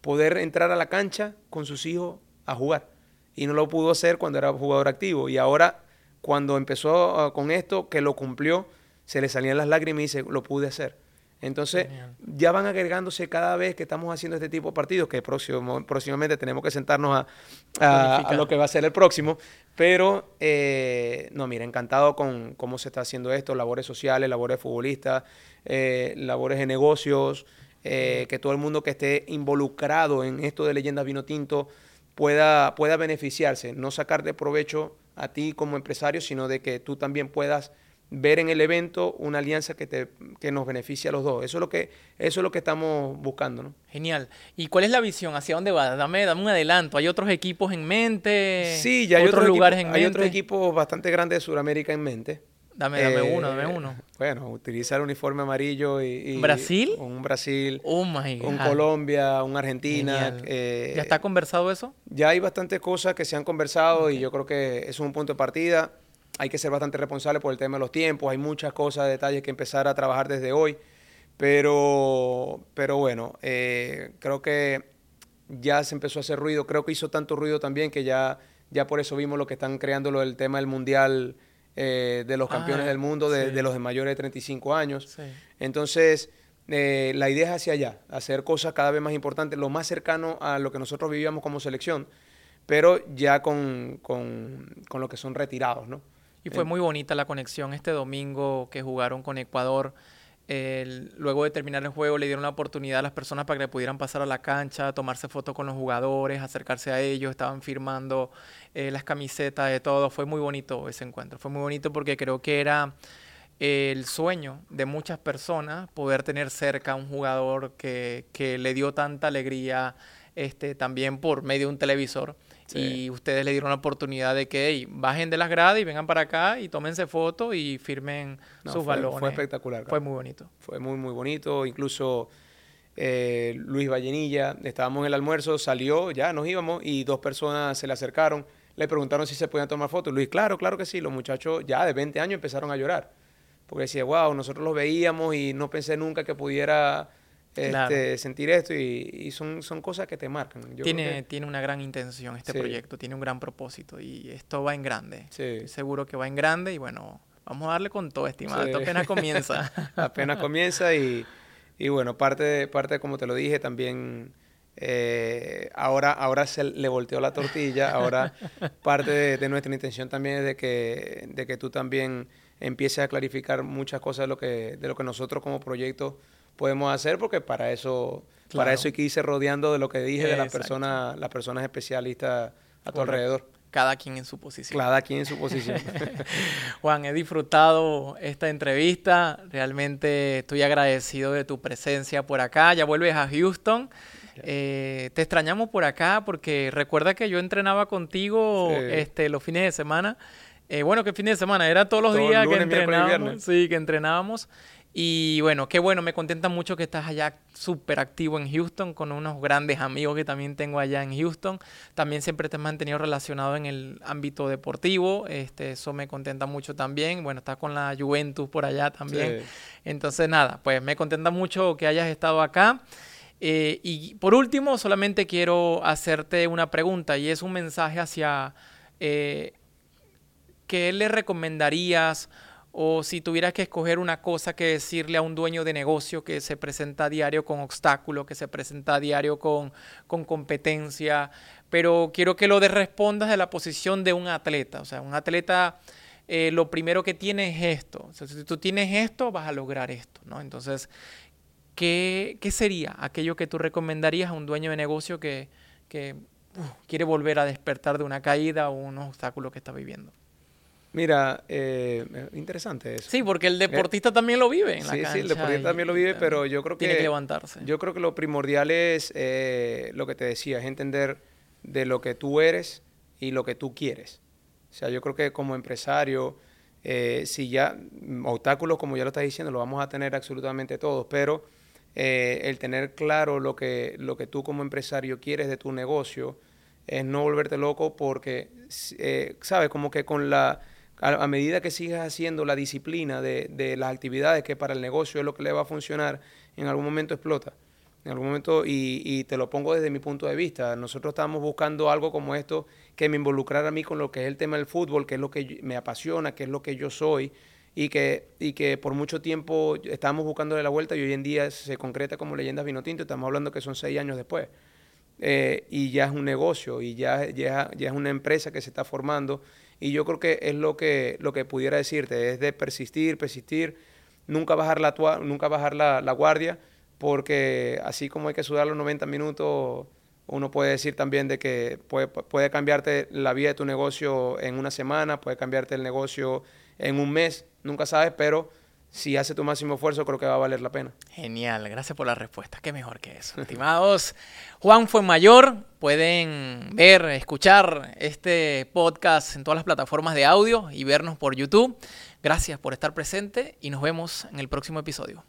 poder entrar a la cancha con sus hijos a jugar. Y no lo pudo hacer cuando era jugador activo. Y ahora, cuando empezó ah, con esto, que lo cumplió, se le salían las lágrimas y dice, lo pude hacer. Entonces, ya van agregándose cada vez que estamos haciendo este tipo de partidos, que próximo, próximamente tenemos que sentarnos a, lo que va a ser el próximo. Pero, eh, no, mira, encantado con cómo se está haciendo esto, labores sociales, labores futbolistas, eh, labores de negocios, eh, que todo el mundo que esté involucrado en esto de Leyendas Vino Tinto pueda, pueda beneficiarse, no sacar de provecho a ti como empresario, sino de que tú también puedas ver en el evento una alianza que, te, que nos beneficie a los dos. Eso es lo que, eso es lo que estamos buscando. ¿no? Genial. ¿Y cuál es la visión? ¿Hacia dónde va? Dame, dame un adelanto. ¿Hay otros equipos en mente? Sí, ya hay otros, lugares en mente. Hay otros equipos bastante grandes de Sudamérica en mente. Dame, dame eh, uno, dame uno. Bueno, utilizar uniforme amarillo y... ¿Brasil? Un Brasil. Oh my Un Colombia, un Argentina. Eh, ¿Ya está conversado eso? Ya hay bastantes cosas que se han conversado y yo creo que es un punto de partida hay que ser bastante responsable por el tema de los tiempos, hay muchas cosas, detalles que empezar a trabajar desde hoy, pero, pero bueno, eh, creo que ya se empezó a hacer ruido, creo que hizo tanto ruido también que ya, ya por eso vimos lo que están creando lo del tema del mundial eh, de los campeones ah, del mundo, de, los de mayores de 35 años. Entonces, eh, la idea es hacia allá, hacer cosas cada vez más importantes, lo más cercano a lo que nosotros vivíamos como selección, pero ya con, con, con lo que son retirados, ¿no? Y fue muy bonita la conexión este domingo que jugaron con Ecuador. luego de terminar el juego le dieron la oportunidad a las personas para que pudieran pasar a la cancha, tomarse fotos con los jugadores, acercarse a ellos, estaban firmando eh, las camisetas de todo. Fue muy bonito ese encuentro, fue muy bonito porque creo que era el sueño de muchas personas poder tener cerca a un jugador que, que le dio tanta alegría este, también por medio de un televisor. Y ustedes le dieron la oportunidad de que bajen de las gradas y vengan para acá y tómense fotos y firmen sus balones. Fue espectacular. Fue muy bonito. Fue muy, muy bonito. Incluso eh, Luis Vallenilla, estábamos en el almuerzo, salió, ya nos íbamos y dos personas se le acercaron. Le preguntaron si se podían tomar fotos. Luis, claro, claro que sí. Los muchachos ya de 20 años empezaron a llorar. Porque decía, wow, nosotros los veíamos y no pensé nunca que pudiera este, sentir esto y, son, son cosas que te marcan. tiene, tiene una gran intención este proyecto, tiene un gran propósito y esto va en grande. seguro que va en grande y bueno, vamos a darle con todo, estimado. Esto apenas comienza. apenas comienza y, y, bueno, parte, parte, como te lo dije, también... Eh, ahora, ahora se le volteó la tortilla, ahora parte de, nuestra intención también es de que, de que tú también empieces a clarificar muchas cosas de lo que, de lo que nosotros como proyecto podemos hacer porque para eso para eso hay que irse rodeando de lo que dije de las personas las personas especialistas a tu alrededor. Cada quien en su posición. Cada quien en su posición. Juan he disfrutado esta entrevista. Realmente estoy agradecido de tu presencia por acá. Ya vuelves a Houston. Eh, te extrañamos por acá porque recuerda que yo entrenaba contigo este los fines de semana. Eh, bueno, que fin de semana, era todos los días que entrenábamos. Sí, que entrenábamos. Y bueno, qué bueno, me contenta mucho que estás allá súper activo en Houston con unos grandes amigos que también tengo allá en Houston. También siempre te has mantenido relacionado en el ámbito deportivo, este, eso me contenta mucho también. Bueno, estás con la Juventus por allá también. Entonces nada, pues me contenta mucho que hayas estado acá. Eh, y por último, solamente quiero hacerte una pregunta y es un mensaje hacia... Eh, ¿Qué le recomendarías? O si tuvieras que escoger una cosa que decirle a un dueño de negocio que se presenta a diario con obstáculos, que se presenta a diario con, con competencia, pero quiero que lo de respondas de la posición de un atleta. O sea, un atleta eh, lo primero que tiene es esto. O sea, si tú tienes esto, vas a lograr esto, ¿no? Entonces, ¿qué, qué sería aquello que tú recomendarías a un dueño de negocio que, que quiere volver a despertar de una caída o un obstáculo que está viviendo? Mira, eh, interesante eso. Sí, porque el deportista también lo vive en la cancha. Sí, el deportista también lo vive, pero yo creo que... Tiene que levantarse. Yo creo que lo primordial es eh, lo que te decía, es entender de lo que tú eres y lo que tú quieres. O sea, yo creo que como empresario, eh, si ya, obstáculos como ya lo estás diciendo, lo vamos a tener absolutamente todos, pero el tener claro lo que, lo que tú como empresario quieres de tu negocio es no volverte loco porque, ¿sabes? Como que con la a, medida que sigas haciendo la disciplina de, las actividades que para el negocio es lo que le va a funcionar, en algún momento explota. En algún momento, y, te lo pongo desde mi punto de vista, nosotros estamos buscando algo como esto que me involucrara a mí con lo que es el tema del fútbol, que es lo que me apasiona, que es lo que yo soy, y que, y que por mucho tiempo estábamos buscándole la vuelta y hoy en día se concreta como leyendas Vinotinto, estamos hablando que son seis años después. Eh, y ya es un negocio y ya, ya, ya es una empresa que se está formando y yo creo que es lo que, lo que pudiera decirte, es de persistir, persistir, nunca bajar la, nunca bajar la, guardia, porque así como hay que sudar los 90 minutos, uno puede decir también de que puede, puede cambiarte la vida de tu negocio en una semana, puede cambiarte el negocio en un mes, nunca sabes, pero si hace tu máximo esfuerzo, creo que va a valer la pena. Genial, gracias por la respuesta. Qué mejor que eso. Estimados, Juan fue mayor. Pueden ver, escuchar este podcast en todas las plataformas de audio y vernos por YouTube. Gracias por estar presente y nos vemos en el próximo episodio.